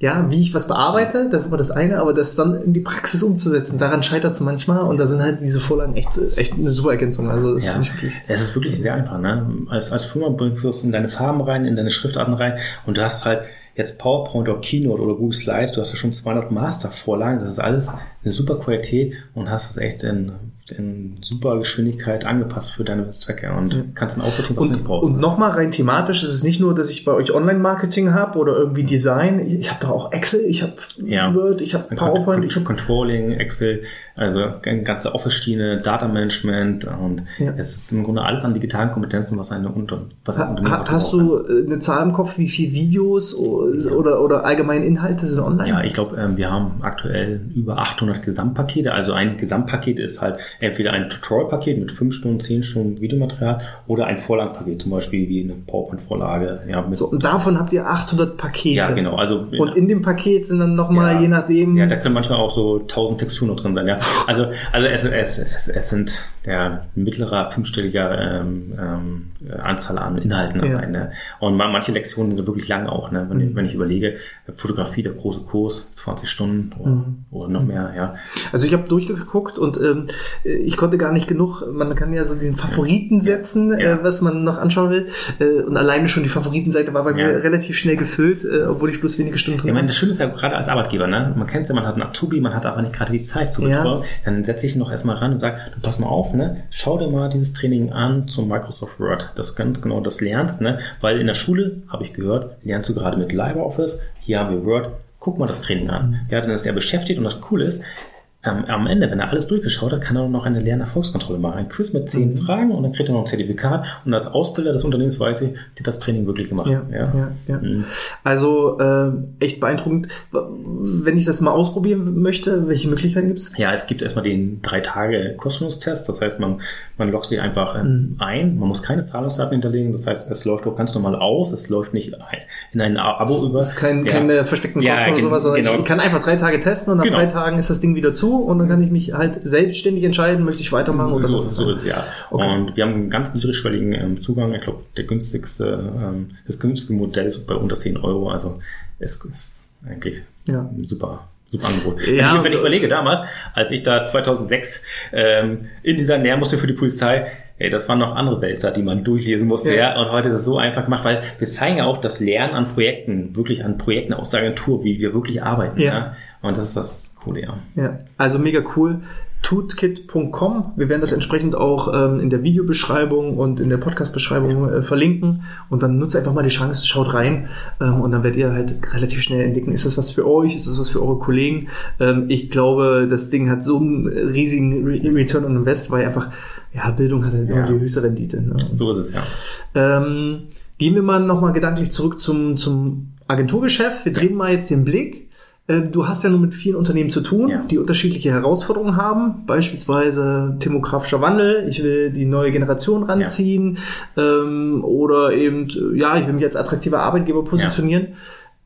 ja, wie ich was bearbeite, das ist immer das eine, aber das dann in die Praxis umzusetzen, daran scheitert es manchmal und da sind halt diese Vorlagen echt, echt eine super Ergänzung. Also das Ja, finde ich wirklich. es ist wirklich sehr einfach. Ne? Als, als Firma bringst du das in deine Farben rein, in deine Schriftarten rein und du hast halt jetzt PowerPoint oder Keynote oder Google Slides, du hast ja schon 200 Master-Vorlagen, das ist alles eine super Qualität und hast das echt in, in super Geschwindigkeit angepasst für deine Zwecke und kannst dann aussortieren, was Und, nicht brauchst. und nochmal rein thematisch ist es nicht nur, dass ich bei euch Online-Marketing habe oder irgendwie Design. Ich habe doch auch Excel, ich habe Ja. Word, ich habe PowerPoint, ich habe Controlling, Excel, also eine ganze Office-Schiene, Data-Management und Ja. es ist im Grunde alles an digitalen Kompetenzen, was eine Unter was ein Ha, Unternehmen ha, heute hast du äh, eine Zahl im Kopf, wie viele Videos oder, oder allgemein Inhalte sind online? Ja, ich glaube, ähm, wir haben aktuell über 800 Gesamtpakete. Also ein Gesamtpaket ist halt entweder ein Tutorial-Paket mit 5 Stunden, 10 Stunden Videomaterial oder ein Vorlagenpaket, zum Beispiel wie eine PowerPoint-Vorlage. Ja, so, und davon habt ihr 800 Pakete. ja, genau. Also, Und in dem Paket sind dann nochmal, Ja. je nachdem, ja, da können manchmal auch so 1000 Texturen noch drin sein. Ja, also, also es, es, es, es sind der mittlerer fünfstelliger ähm, ähm, Anzahl an Inhalten Ja. dabei. Ne? Und ma- manche Lektionen sind wirklich lang auch. Ne? Wenn, Mhm. ich, wenn ich überlege, Fotografie, der große Kurs, 20 Stunden oder, Mhm. oder noch mehr. Ja, Also ich habe durchgeguckt und ähm, ich konnte gar nicht genug, man kann ja so den Favoriten setzen, Ja. Äh, was man noch anschauen will. Äh, und alleine schon die Favoritenseite war bei Ja. mir relativ schnell gefüllt, äh, obwohl ich bloß wenige Stunden drin Ich meine, das Schöne ist ja gerade als Arbeitgeber, ne? Man kennt es ja, man hat einen Azubi, man hat aber nicht gerade die Zeit zu betreuen. Dann setze ich ihn noch erstmal ran und sage, du pass mal auf, ne? Schau dir mal dieses Training an zum Microsoft Word, dass du ganz genau das lernst, ne? Weil in der Schule, habe ich gehört, lernst du gerade mit LibreOffice, hier haben wir Word, guck mal das Training an. Mhm. Ja, dann ist er beschäftigt und das Coole ist, ähm, am Ende, wenn er alles durchgeschaut hat, kann er noch eine Lernerfolgskontrolle machen. Ein Quiz mit Mhm. zehn Fragen und dann kriegt er noch ein Zertifikat und als Ausbilder des Unternehmens weiß ich, die hat das Training wirklich gemacht. Ja, ja, ja. Mhm. Also äh, echt beeindruckend. Wenn ich das mal ausprobieren möchte, welche Möglichkeiten gibt's? Ja, es gibt erstmal den drei Tage Kostenlos-Test. Das heißt, man, man loggt sich einfach äh, Mhm. ein. Man muss keine Zahlungsdaten hinterlegen. Das heißt, es läuft auch ganz normal aus. Es läuft nicht in ein Abo über. Das ist kein, ja. keine versteckten Ja, Kosten oder sowas, sondern genau. ich kann einfach drei Tage testen und nach Genau. drei Tagen ist das Ding wieder zu und dann kann ich mich halt selbstständig entscheiden, möchte ich weitermachen oder so, ist so ist ja. Okay. Und wir haben einen ganz niedrigschwelligen ähm, Zugang. Ich glaube, der günstigste, ähm, das günstige Modell ist bei unter 10 Euro. Also es ist eigentlich Ja. ein super, super Angebot. Ja, wenn, ich, wenn ich überlege, damals, als ich da 2006 ähm, in dieser lernen musste für die Polizei, Ey, das waren noch andere Wälzer, die man durchlesen musste, Ja. ja. Und heute ist es so einfach gemacht, weil wir zeigen ja auch das Lernen an Projekten, wirklich an Projekten aus der Agentur, wie wir wirklich arbeiten. Ja. Ja. Und das ist das Coole, ja. Ja, also mega cool. Tootkit.com. Wir werden das entsprechend auch ähm, in der Videobeschreibung und in der Podcast-Beschreibung äh, verlinken. Und dann nutzt einfach mal die Chance, schaut rein ähm, und dann werdet ihr halt relativ schnell entdecken, ist das was für euch, ist das was für eure Kollegen. Ähm, ich glaube, das Ding hat so einen riesigen Re Return on Invest, weil einfach, ja, Bildung hat halt immer Ja. die höchste Rendite. Ne? So ist es, ja. ähm, gehen wir mal nochmal gedanklich zurück zum, zum Agenturgeschäft. Wir drehen mal jetzt den Blick. Äh, Du hast ja nun mit vielen Unternehmen zu tun, Ja. die unterschiedliche Herausforderungen haben, beispielsweise demografischer Wandel, ich will die neue Generation ranziehen ähm, oder eben, ja, ich will mich als attraktiver Arbeitgeber positionieren.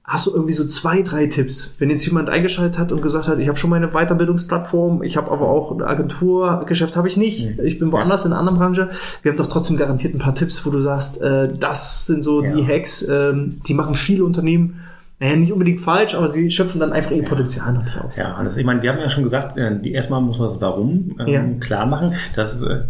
Hast du irgendwie so zwei, drei Tipps, wenn jetzt jemand eingeschaltet hat und gesagt hat, ich habe schon meine Weiterbildungsplattform, ich habe aber auch ein Agenturgeschäft habe ich nicht, Mhm. ich bin woanders in einer anderen Branche. Wir haben doch trotzdem garantiert ein paar Tipps, wo du sagst, äh, das sind so Ja. die Hacks, ähm, die machen viele Unternehmen, naja, nicht unbedingt falsch, aber sie schöpfen dann einfach ihr Potenzial noch nicht aus. Ja, Hannes, ich meine, wir haben ja schon gesagt, äh, die, erstmal muss man das Warum ähm, Ja. klar machen. Das ist äh,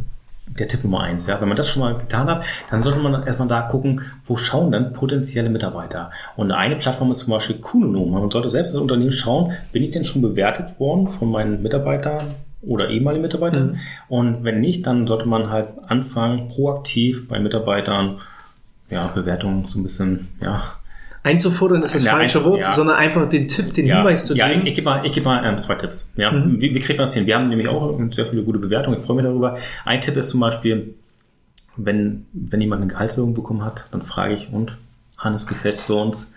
der Tipp Nummer eins. Ja? Wenn man das schon mal getan hat, dann sollte man erstmal da gucken, wo schauen denn potenzielle Mitarbeiter. Und eine Plattform ist zum Beispiel Kunonom. Man sollte selbst als Unternehmen schauen, bin ich denn schon bewertet worden von meinen Mitarbeitern oder ehemaligen Mitarbeitern? Mhm. Und wenn nicht, dann sollte man halt anfangen, proaktiv bei Mitarbeitern ja, Bewertungen so ein bisschen, ja, Einzufordern ist das Ja, falsche Wort, ja. sondern einfach den Tipp, den Hinweis zu ja, geben. ich, ich gebe mal, ich gebe mal ähm, zwei Tipps. Ja, Mhm. wie, wie kriegt man das hin? Wir haben nämlich auch sehr viele gute Bewertungen. Ich freue mich darüber. Ein Tipp ist zum Beispiel, wenn, wenn jemand eine Gehaltserhöhung bekommen hat, dann frage ich, und Hannes, gefällt für uns?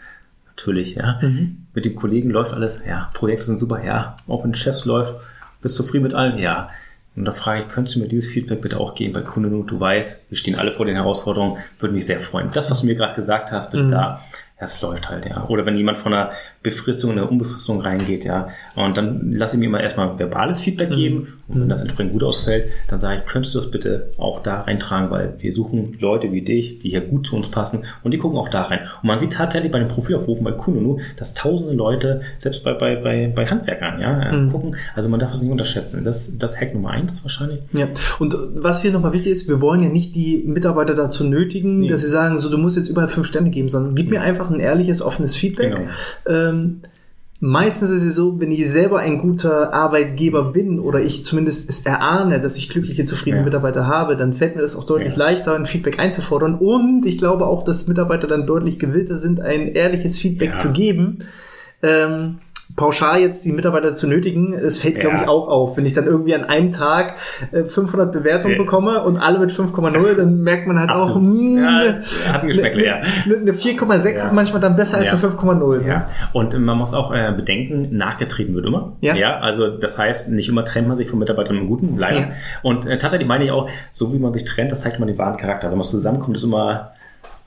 Natürlich, ja. Mhm. Mit den Kollegen läuft alles, ja. Projekte sind super, ja. Auch wenn Chefs läuft, bist du zufrieden mit allem? Ja. Und da frage ich, könntest du mir dieses Feedback bitte auch geben bei Kunden? Du weißt, wir stehen alle vor den Herausforderungen, würde mich sehr freuen. Das, was du mir gerade gesagt hast, bitte Mhm. da es läuft halt, ja. Oder wenn jemand von einer Befristung in eine Unbefristung reingeht, ja. Und dann lasse ich mir immer erstmal verbales Feedback geben. Mhm. Und wenn das entsprechend gut ausfällt, dann sage ich, könntest du das bitte auch da reintragen, weil wir suchen Leute wie dich, die hier gut zu uns passen und die gucken auch da rein. Und man sieht tatsächlich bei den Profilaufrufen bei Kununu, dass tausende Leute, selbst bei, bei, bei, bei Handwerkern, ja, mhm. gucken. Also man darf es nicht unterschätzen. Das, das Hack Nummer eins wahrscheinlich. Ja. Und was hier nochmal wichtig ist, wir wollen ja nicht die Mitarbeiter dazu nötigen, nee. dass sie sagen, so, du musst jetzt überall fünf Sterne geben, sondern gib mir einfach ein ehrliches, offenes Feedback. Genau. Ähm, Meistens ist es so, wenn ich selber ein guter Arbeitgeber bin oder ich zumindest es erahne, dass ich glückliche, zufriedene ja. Mitarbeiter habe, dann fällt mir das auch deutlich ja. leichter, ein Feedback einzufordern. Und ich glaube auch, dass Mitarbeiter dann deutlich gewillter sind, ein ehrliches Feedback ja. zu geben. Ähm, pauschal jetzt die Mitarbeiter zu nötigen, es fällt, ja. glaube ich, auch auf. Wenn ich dann irgendwie an einem Tag 500 äh, Bewertungen ja. bekomme und alle mit 5,0, dann merkt man halt Absolut. auch, mh, ja, hm, hat ein Geschmäckle, ja. Eine 4,6 ist manchmal dann besser als eine 5,0. Ne? Ja. Und man muss auch äh, bedenken, nachgetreten wird immer. Ja. ja. Also das heißt, nicht immer trennt man sich von Mitarbeitern im Guten, leider. Und äh, tatsächlich meine ich auch, so wie man sich trennt, das zeigt man den wahren Charakter. Wenn man zusammenkommt, ist immer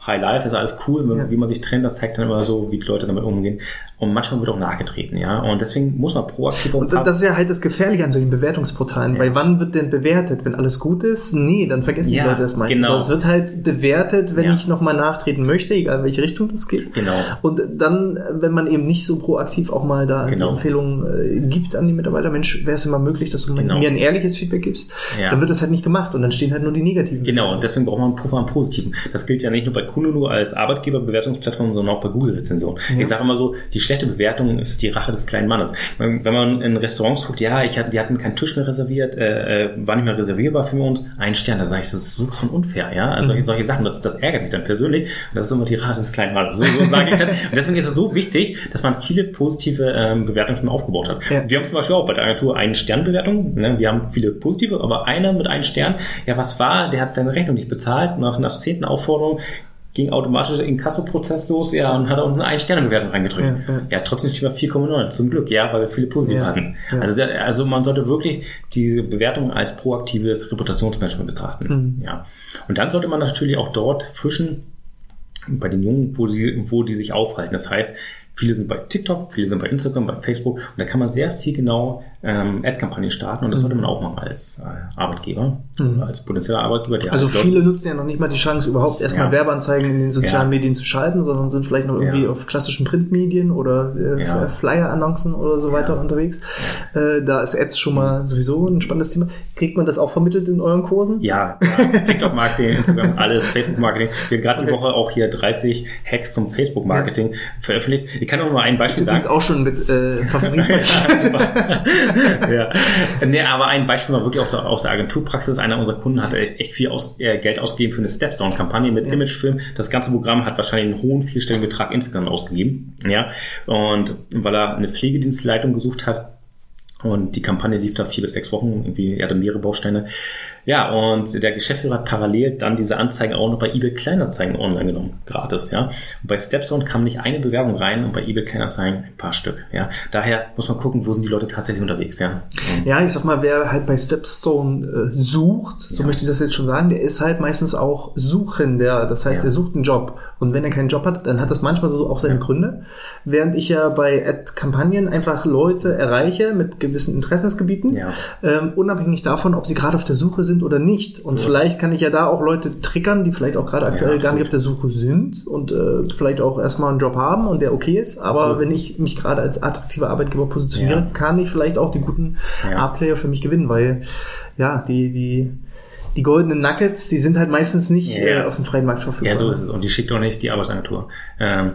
High Life, ist alles cool. Ja. Wie man sich trennt, das zeigt dann immer so, wie die Leute damit umgehen. Und manchmal wird auch nachgetreten, ja. Und deswegen muss man proaktiv Und das ist ja halt das Gefährliche an solchen Bewertungsportalen, ja. weil wann wird denn bewertet? Wenn alles gut ist? Nee, dann vergessen ja, die Leute das meistens. Genau. Also es wird halt bewertet, wenn ja. ich nochmal nachtreten möchte, egal in welche Richtung das geht. Genau. Und dann, wenn man eben nicht so proaktiv auch mal da genau. Empfehlungen äh, gibt an die Mitarbeiter, Mensch, wäre es immer möglich, dass du genau. mir ein ehrliches Feedback gibst, dann wird das halt nicht gemacht und dann stehen halt nur die negativen. Genau, und deswegen braucht man einen Puffer an positiven. Das gilt ja nicht nur bei Kununu als Arbeitgeberbewertungsplattform, sondern auch bei Google-Rezensionen. Ich sage immer so, die schlechte Bewertung ist die Rache des kleinen Mannes. Wenn man in Restaurants guckt, ja, ich hatte, die hatten keinen Tisch mehr reserviert, äh, äh war nicht mehr reservierbar für uns, ein Stern, da sage ich, das ist so von unfair, ja. Also mhm. solche Sachen, das, das ärgert mich dann persönlich. Und das ist immer die Rache des kleinen Mannes. So, so sage ich dann. Und deswegen ist es so wichtig, dass man viele positive ähm, Bewertungen schon aufgebaut hat. Ja. Wir haben zum Beispiel auch bei der Agentur eine Sternbewertung. Ne? Wir haben viele positive, aber einer mit einem Stern, ja, was war, der hat deine Rechnung nicht bezahlt. Nach, nach zehnten Aufforderung ging automatisch der Inkasso-Prozess los, ja, und hat auch eine Ein-Sterne-Bewertung reingedrückt. Ja, ja. ja, trotzdem steht bei 4,9, zum Glück, ja, weil wir viele positive ja, hatten. Also, der, also man sollte wirklich die Bewertung als proaktives Reputationsmanagement betrachten. Mhm. Ja. Und dann sollte man natürlich auch dort fischen, bei den Jungen, wo die, wo die sich aufhalten. Das heißt, Viele sind bei TikTok, viele sind bei Instagram, bei Facebook und da kann man sehr zielgenau ähm, Ad-Kampagnen starten und das sollte man auch machen als äh, Arbeitgeber, mhm. als potenzieller Arbeitgeber. also viele nutzen ja noch nicht mal die Chance, überhaupt erstmal ja. Werbeanzeigen in den sozialen ja. Medien zu schalten, sondern sind vielleicht noch irgendwie ja. auf klassischen Printmedien oder äh, Flyer-Annoncen oder so weiter unterwegs. Äh, da ist Ads schon mal sowieso ein spannendes Thema. Kriegt man das auch vermittelt in euren Kursen? Ja, TikTok-Marketing, Instagram, alles, Facebook-Marketing. Wir haben gerade okay. die Woche auch hier 30 Hacks zum Facebook-Marketing veröffentlicht. Ich kann auch nur ein Beispiel sagen. auch schon mit äh, (laughs) ja, ja. Nee, aber ein Beispiel war wirklich auch aus der Agenturpraxis. Einer unserer Kunden hat echt viel aus, äh, Geld ausgegeben für eine Stepstone-Kampagne mit ja. Imagefilm. Das ganze Programm hat wahrscheinlich einen hohen vierstelligen Betrag insgesamt ausgegeben. Ja, und weil er eine Pflegedienstleitung gesucht hat, und die Kampagne lief da vier bis sechs Wochen, irgendwie, er hatte mehrere Bausteine. Ja, und der Geschäftsführer hat parallel dann diese Anzeigen auch noch bei eBay Kleinanzeigen online genommen, gratis, ja. Und bei Stepstone kam nicht eine Bewerbung rein und bei eBay Kleinanzeigen ein paar Stück, ja. Daher muss man gucken, wo sind die Leute tatsächlich unterwegs, ja. Ja, ich sag mal, wer halt bei Stepstone äh, sucht, so ja. möchte ich das jetzt schon sagen, der ist halt meistens auch Suchender, das heißt, ja. er sucht einen Job. Und wenn er keinen Job hat, dann hat das manchmal so auch seine ja. Gründe. Während ich ja bei Ad-Kampagnen einfach Leute erreiche mit gewissen Interessensgebieten, ähm, unabhängig davon, ob sie gerade auf der Suche sind oder nicht. Und ja. vielleicht kann ich ja da auch Leute triggern, die vielleicht auch gerade aktuell gar nicht auf der Suche sind und äh, vielleicht auch erstmal einen Job haben und der okay ist. Aber absolut. wenn ich mich gerade als attraktiver Arbeitgeber positioniere, kann ich vielleicht auch die guten A-Player für mich gewinnen, weil ja, die, die die goldenen Nuggets, die sind halt meistens nicht ja. äh, auf dem freien Markt verfügbar. Ja, so ist es. Und die schickt auch nicht die Arbeitsagentur. Ähm,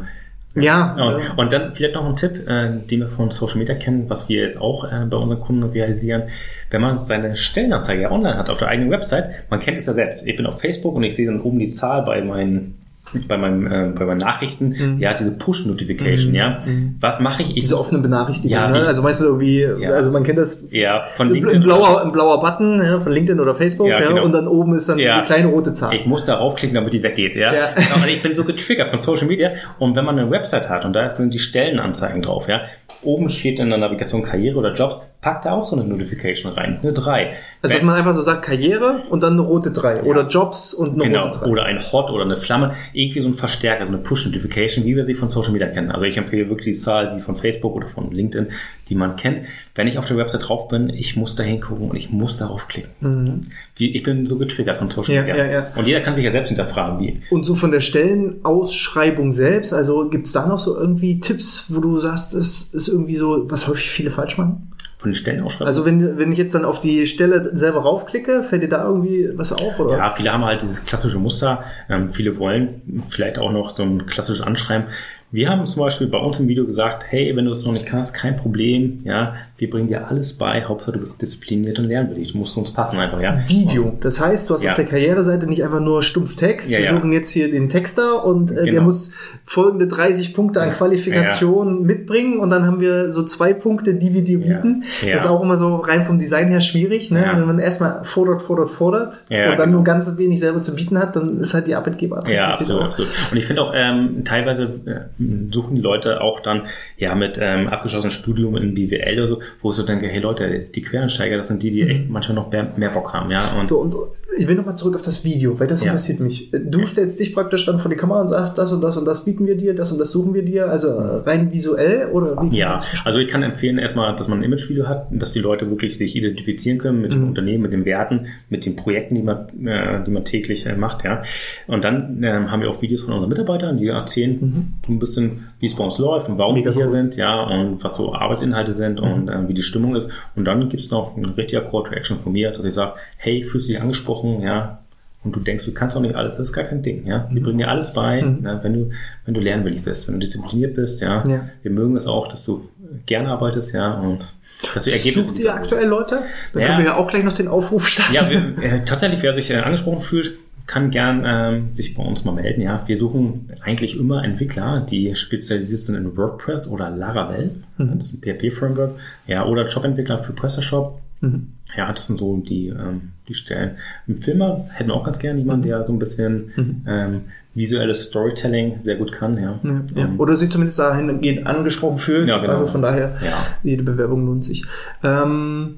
ja. Und, ja. und dann vielleicht noch ein Tipp, äh, den wir von Social Media kennen, was wir jetzt auch äh, bei unseren Kunden realisieren. Wenn man seine Stellenanzeige online hat auf der eigenen Website, man kennt es ja selbst. Ich bin auf Facebook und ich sehe dann oben die Zahl bei meinen bei meinem äh, bei meinen Nachrichten mhm. ja diese Push Notification mhm. ja mhm. was mache ich? ich diese offene Benachrichtigung ja, ne? also meistens irgendwie ja. also man kennt das ja von LinkedIn ein blauer ein blauer Button ja, von LinkedIn oder Facebook ja, genau. und dann oben ist dann diese kleine rote Zahl ich muss darauf klicken damit die weggeht ja, ja. aber ich bin so getriggert von Social Media und wenn man eine Website hat und da ist dann die Stellenanzeigen drauf ja oben steht in der Navigation Karriere oder Jobs pack da auch so eine Notification rein, eine 3. Also, dass man einfach so sagt, Karriere und dann eine rote 3 oder Jobs und eine Genau, rote 3. oder ein Hot oder eine Flamme, irgendwie so ein Verstärker, so eine Push-Notification, wie wir sie von Social Media kennen. Also ich empfehle wirklich die Zahl, die von Facebook oder von LinkedIn, die man kennt. Wenn ich auf der Website drauf bin, ich muss da hingucken und ich muss darauf klicken. Wie, ich bin so getriggert von Social Ja, Media. ja, ja. Und jeder kann sich ja selbst hinterfragen, wie. Und so von der Stellenausschreibung selbst, also gibt es da noch so irgendwie Tipps, wo du sagst, es ist irgendwie so, was häufig viele falsch machen? Von den Stellenausschreibungen. Also wenn, wenn ich jetzt dann auf die Stelle selber raufklicke, fällt dir da irgendwie was auf? Oder? Ja, viele haben halt dieses klassische Muster. Ähm, viele wollen vielleicht auch noch so ein klassisches Anschreiben. Wir haben zum Beispiel bei uns im Video gesagt, hey, wenn du es noch nicht kannst, kein Problem, ja, wir bringen dir alles bei, Hauptsache du bist diszipliniert und lernwillig. Du musst zu uns passen einfach, ja. Video. Das heißt, du hast Ja. auf der Karriereseite nicht einfach nur stumpf Text. Ja, wir suchen jetzt hier den Texter und äh, der Genau. muss folgende 30 Punkte an Qualifikation mitbringen und dann haben wir so zwei Punkte, die wir dir bieten. Das ist auch immer so rein vom Design her schwierig, ne? Wenn man erstmal fordert, fordert, fordert und dann genau. nur ganz wenig selber zu bieten hat, dann ist halt die Arbeitgeber Ja, absolut, absolut. Und ich finde auch, ähm, teilweise äh, suchen die Leute auch dann ja mit ähm, abgeschlossenem Studium in BWL oder so, wo ich so denke, hey Leute, die Quereinsteiger, das sind die, die echt manchmal noch mehr, mehr Bock haben, ja. Und Mhm. So, und ich will nochmal zurück auf das Video, weil das Ja. interessiert mich. Du stellst dich praktisch dann vor die Kamera und sagst, das und das und das bieten wir dir, das und das suchen wir dir, also äh, rein visuell oder wie? Ja, also ich kann empfehlen erstmal, dass man ein Imagevideo hat, dass die Leute wirklich sich identifizieren können mit dem Mhm. Unternehmen, mit den Werten, mit den Projekten, die man, äh, die man täglich äh, macht, ja. Und dann ähm, haben wir auch Videos von unseren Mitarbeitern, die erzählen so ein bisschen, wie es bei uns läuft und warum Mhm. Mega wir hier cool. sind, ja, und was so Arbeitsinhalte sind Mhm. und äh, wie die Stimmung ist. Und dann gibt's noch ein richtiger Call to Action von mir, dass ich sage, hey, fühlst du dich angesprochen, ja, und du denkst, du kannst auch nicht alles, das ist gar kein Ding, ja. Wir bringen dir alles bei, ne, wenn du, wenn du lernwillig bist, wenn du diszipliniert bist, ja. Ja. Wir mögen es auch, dass du gerne arbeitest, ja, und dass du Ergebnisse Sucht ihr aktuell Leute? Dann Ja. können wir ja auch gleich noch den Aufruf starten. Ja, wir, äh, tatsächlich, wer sich äh, angesprochen fühlt, kann gern ähm, sich bei uns mal melden. Ja, wir suchen eigentlich immer Entwickler, die spezialisiert sind in WordPress oder Laravel, Mhm. das ist ein PHP-Framework, ja, oder Jobentwickler für PrestaShop. Mhm. Ja, das sind so die, ähm, die Stellen. Im Filmer hätten wir auch ganz gern Mhm. jemanden, der so ein bisschen ähm, visuelles Storytelling sehr gut kann. Ja, Ja, ja. Ähm, Oder sich zumindest dahingehend angesprochen fühlt. Ja, genau. Also von daher, jede Bewerbung lohnt sich. Ähm,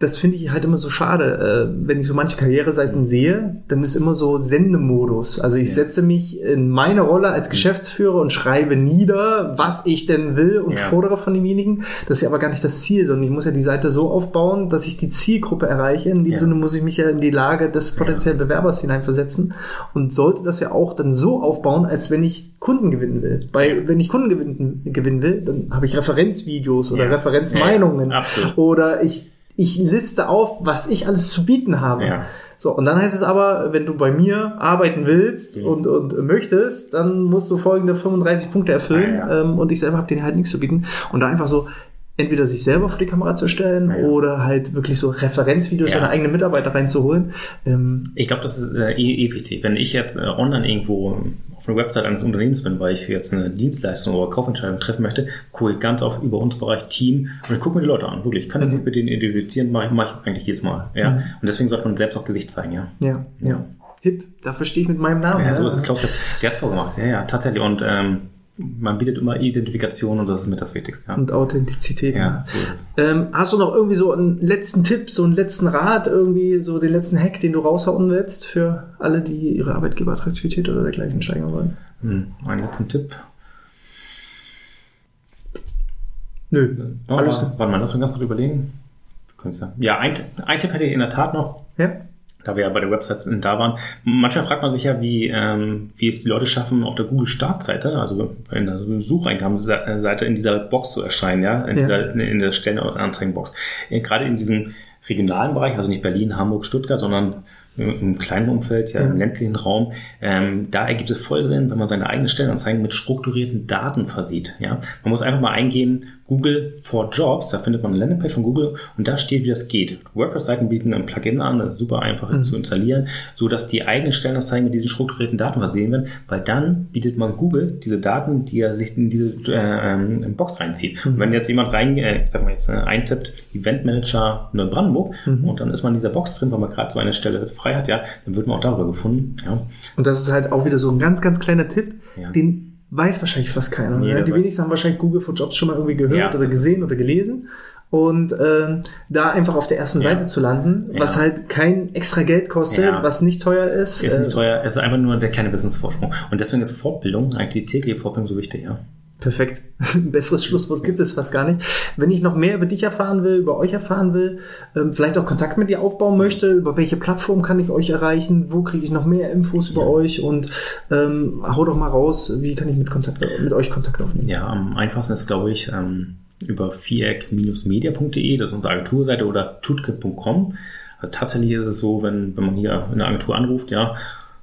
das finde ich halt immer so schade. Äh, wenn ich so manche Karriereseiten sehe, dann ist immer so Sendemodus. Also ich Ja. setze mich in meine Rolle als Geschäftsführer und schreibe nieder, was ich denn will und Ja. fordere von demjenigen. Das ist ja aber gar nicht das Ziel, sondern ich muss ja die Seite so aufbauen, dass ich die Zielgruppe erreiche. In dem Ja. Sinne muss ich mich ja in die Lage des potenziellen Bewerbers hineinversetzen und sollte das ja auch dann so aufbauen, als wenn ich Kunden gewinnen will. Bei, wenn ich Kunden gewinnen, gewinnen will, dann habe ich Referenzvideos oder. Referenzmeinungen oder ich, ich liste auf, was ich alles zu bieten habe. Ja. So, und dann heißt es aber, wenn du bei mir arbeiten willst Mhm. und, und möchtest, dann musst du folgende 35 Punkte erfüllen Ah, ja. ähm, und ich selber habe denen halt nichts zu bieten. Und da einfach so entweder sich selber vor die Kamera zu stellen Ah, ja. oder halt wirklich so Referenzvideos Ja. seiner eigenen Mitarbeiter reinzuholen. Ähm, Ich glaube, das ist äh, eh, eh wichtig. Wenn ich jetzt äh, online irgendwo auf einer Website eines Unternehmens bin, weil ich jetzt eine Dienstleistung oder Kaufentscheidung treffen möchte, gucke ich ganz oft über uns Bereich Team und ich gucke mir die Leute an. Wirklich, kann ich mich mit denen identifizieren, mache ich, mach ich eigentlich jedes Mal. Ja? Mhm. Und deswegen sollte man selbst auch Gesicht zeigen, ja. ja, ja. Hip, dafür stehe ich mit meinem Namen. Ja, so ist es, Klaus. Der hat es vorgemacht. Ja, ja, tatsächlich. Und ähm, man bietet immer Identifikation und das ist mit das Wichtigste. Ja, Und Authentizität. ja ne? so. Ähm, hast du noch irgendwie so einen letzten Tipp, so einen letzten Rat, irgendwie so den letzten Hack, den du raushauen willst für alle, die ihre Arbeitgeberattraktivität oder dergleichen steigern wollen? Hm, einen letzten Tipp. Nö, Oh, alles warte, gut. warte mal, lass uns ganz kurz überlegen. Ja ein, ein Tipp hätte ich in der Tat noch. Ja? Da wir ja bei der Website da waren. Manchmal fragt man sich ja, wie, ähm, wie es die Leute schaffen, auf der Google-Startseite, also in der Sucheingabseite in dieser Box zu erscheinen, ja, in, Ja. Dieser, in der Stellenanzeigenbox. Äh, Gerade in diesem regionalen Bereich, also nicht Berlin, Hamburg, Stuttgart, sondern im kleinen Umfeld, ja, Ja. im ländlichen Raum, ähm, da ergibt es voll Sinn, wenn man seine eigenen Stellenanzeigen mit strukturierten Daten versieht. Ja? Man muss einfach mal eingeben, Google for Jobs, da findet man eine Landingpage von Google und da steht, wie das geht. WordPress-Seiten bieten ein Plugin an, das ist super einfach Mhm. zu installieren, so dass die eigenen Stellenanzeigen mit diesen strukturierten Daten versehen werden, weil dann bietet man Google diese Daten, die er sich in diese äh, ähm, Box reinzieht. Mhm. Und wenn jetzt jemand rein, äh, ich sag mal jetzt, äh, eintippt, Eventmanager Neubrandenburg Mhm. und dann ist man in dieser Box drin, weil man gerade so eine Stelle frei hat, ja, dann wird man auch darüber gefunden. Ja. Und das ist halt auch wieder so ein ganz, ganz kleiner Tipp, Ja. den weiß wahrscheinlich fast keiner. Jeder Ne? Die weiß. wenigsten haben wahrscheinlich Google for Jobs schon mal irgendwie gehört Ja, oder gesehen oder gelesen. und ähm, da einfach auf der ersten Ja. Seite zu landen, Ja. was halt kein extra Geld kostet, Ja. was nicht teuer ist. Ist nicht Äh, teuer, es ist einfach nur der kleine Business-Vorsprung. Und deswegen ist Fortbildung, eigentlich die tägliche Fortbildung so wichtig, ja. Perfekt. Ein (laughs) besseres Schlusswort gibt es fast gar nicht. Wenn ich noch mehr über dich erfahren will, über euch erfahren will, ähm, vielleicht auch Kontakt mit dir aufbauen möchte, über welche Plattform kann ich euch erreichen, wo kriege ich noch mehr Infos über euch und ähm, hau doch mal raus, wie kann ich mit, Kontakt, mit euch Kontakt aufnehmen. Ja, am einfachsten ist, glaube ich, ähm, über viereck-media.de, das ist unsere Agenturseite, oder tutke.com. Also tatsächlich ist es so, wenn, wenn man hier in der Agentur anruft, ja,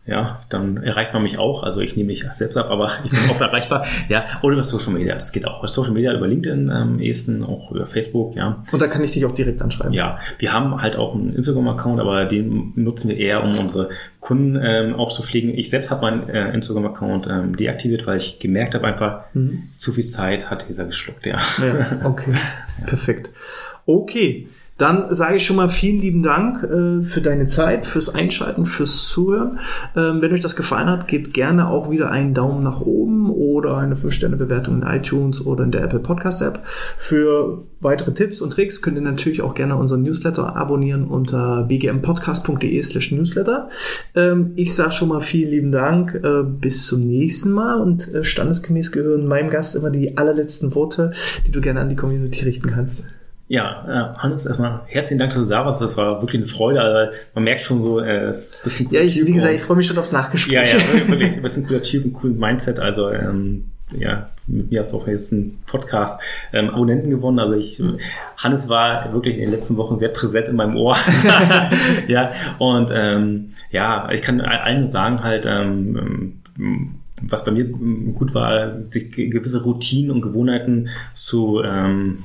ja, dann erreicht man mich auch. Also ich nehme mich selbst ab, aber ich bin (laughs) oft erreichbar. Ja, oder über Social Media, das geht auch. Über Social Media, über LinkedIn am ehesten, auch über Facebook, ja. Und da kann ich dich auch direkt anschreiben. Ja, wir haben halt auch einen Instagram-Account, aber den nutzen wir eher, um unsere Kunden ähm, auch zu pflegen. Ich selbst habe meinen äh, Instagram-Account ähm, deaktiviert, weil ich gemerkt habe, einfach Mhm. zu viel Zeit hat dieser geschluckt, ja. Ja, okay. (laughs) Perfekt. Okay. Dann sage ich schon mal vielen lieben Dank äh, für deine Zeit, fürs Einschalten, fürs Zuhören. Ähm, wenn euch das gefallen hat, gebt gerne auch wieder einen Daumen nach oben oder eine 5-Sterne-Bewertung in iTunes oder in der Apple Podcast App. Für weitere Tipps und Tricks könnt ihr natürlich auch gerne unseren Newsletter abonnieren unter bgmpodcast.de slash newsletter. Ähm, ich sage schon mal vielen lieben Dank. Äh, bis zum nächsten Mal und äh, standesgemäß gehören meinem Gast immer die allerletzten Worte, die du gerne an die Community richten kannst. Ja, äh, Hannes, erstmal herzlichen Dank, dass du da warst. Das war wirklich eine Freude. Also, man merkt schon so, äh, es ist ein bisschen Ja, ich, wie gesagt, ich freue mich schon aufs Nachgespräch. Ja, ja, (laughs) wirklich. Ein cooler Typ, ein coolen Mindset. Also, ähm, ja, mit mir hast du auch jetzt einen Podcast ähm, Abonnenten gewonnen. Also ich, Hannes war wirklich in den letzten Wochen sehr präsent in meinem Ohr. (laughs) (laughs) ja, und ähm, ja, ich kann allen sagen halt, ähm, was bei mir gut war, sich ge- gewisse Routinen und Gewohnheiten zu ähm,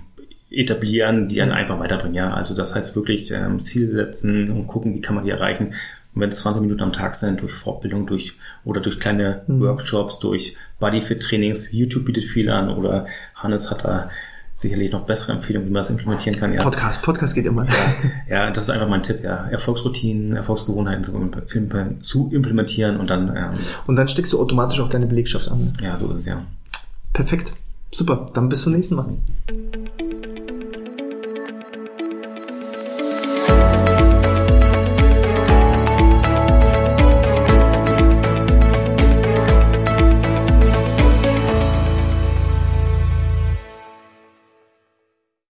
etablieren, die einen einfach weiterbringen. Ja, also das heißt wirklich ähm, Ziele setzen und gucken, wie kann man die erreichen. Und wenn es 20 Minuten am Tag sind, durch Fortbildung, durch oder durch kleine Workshops, durch Bodyfit-Trainings, YouTube bietet viel an oder Hannes hat da sicherlich noch bessere Empfehlungen, wie man das implementieren kann. Ja, Podcast, Podcast geht immer. ja das ist einfach mein Tipp, ja. Erfolgsroutinen, Erfolgsgewohnheiten zu, zu implementieren und dann, ähm, Und dann steckst du automatisch auch deine Belegschaft an. ja, so ist es ja. Perfekt. Super. Dann bis zum nächsten Mal.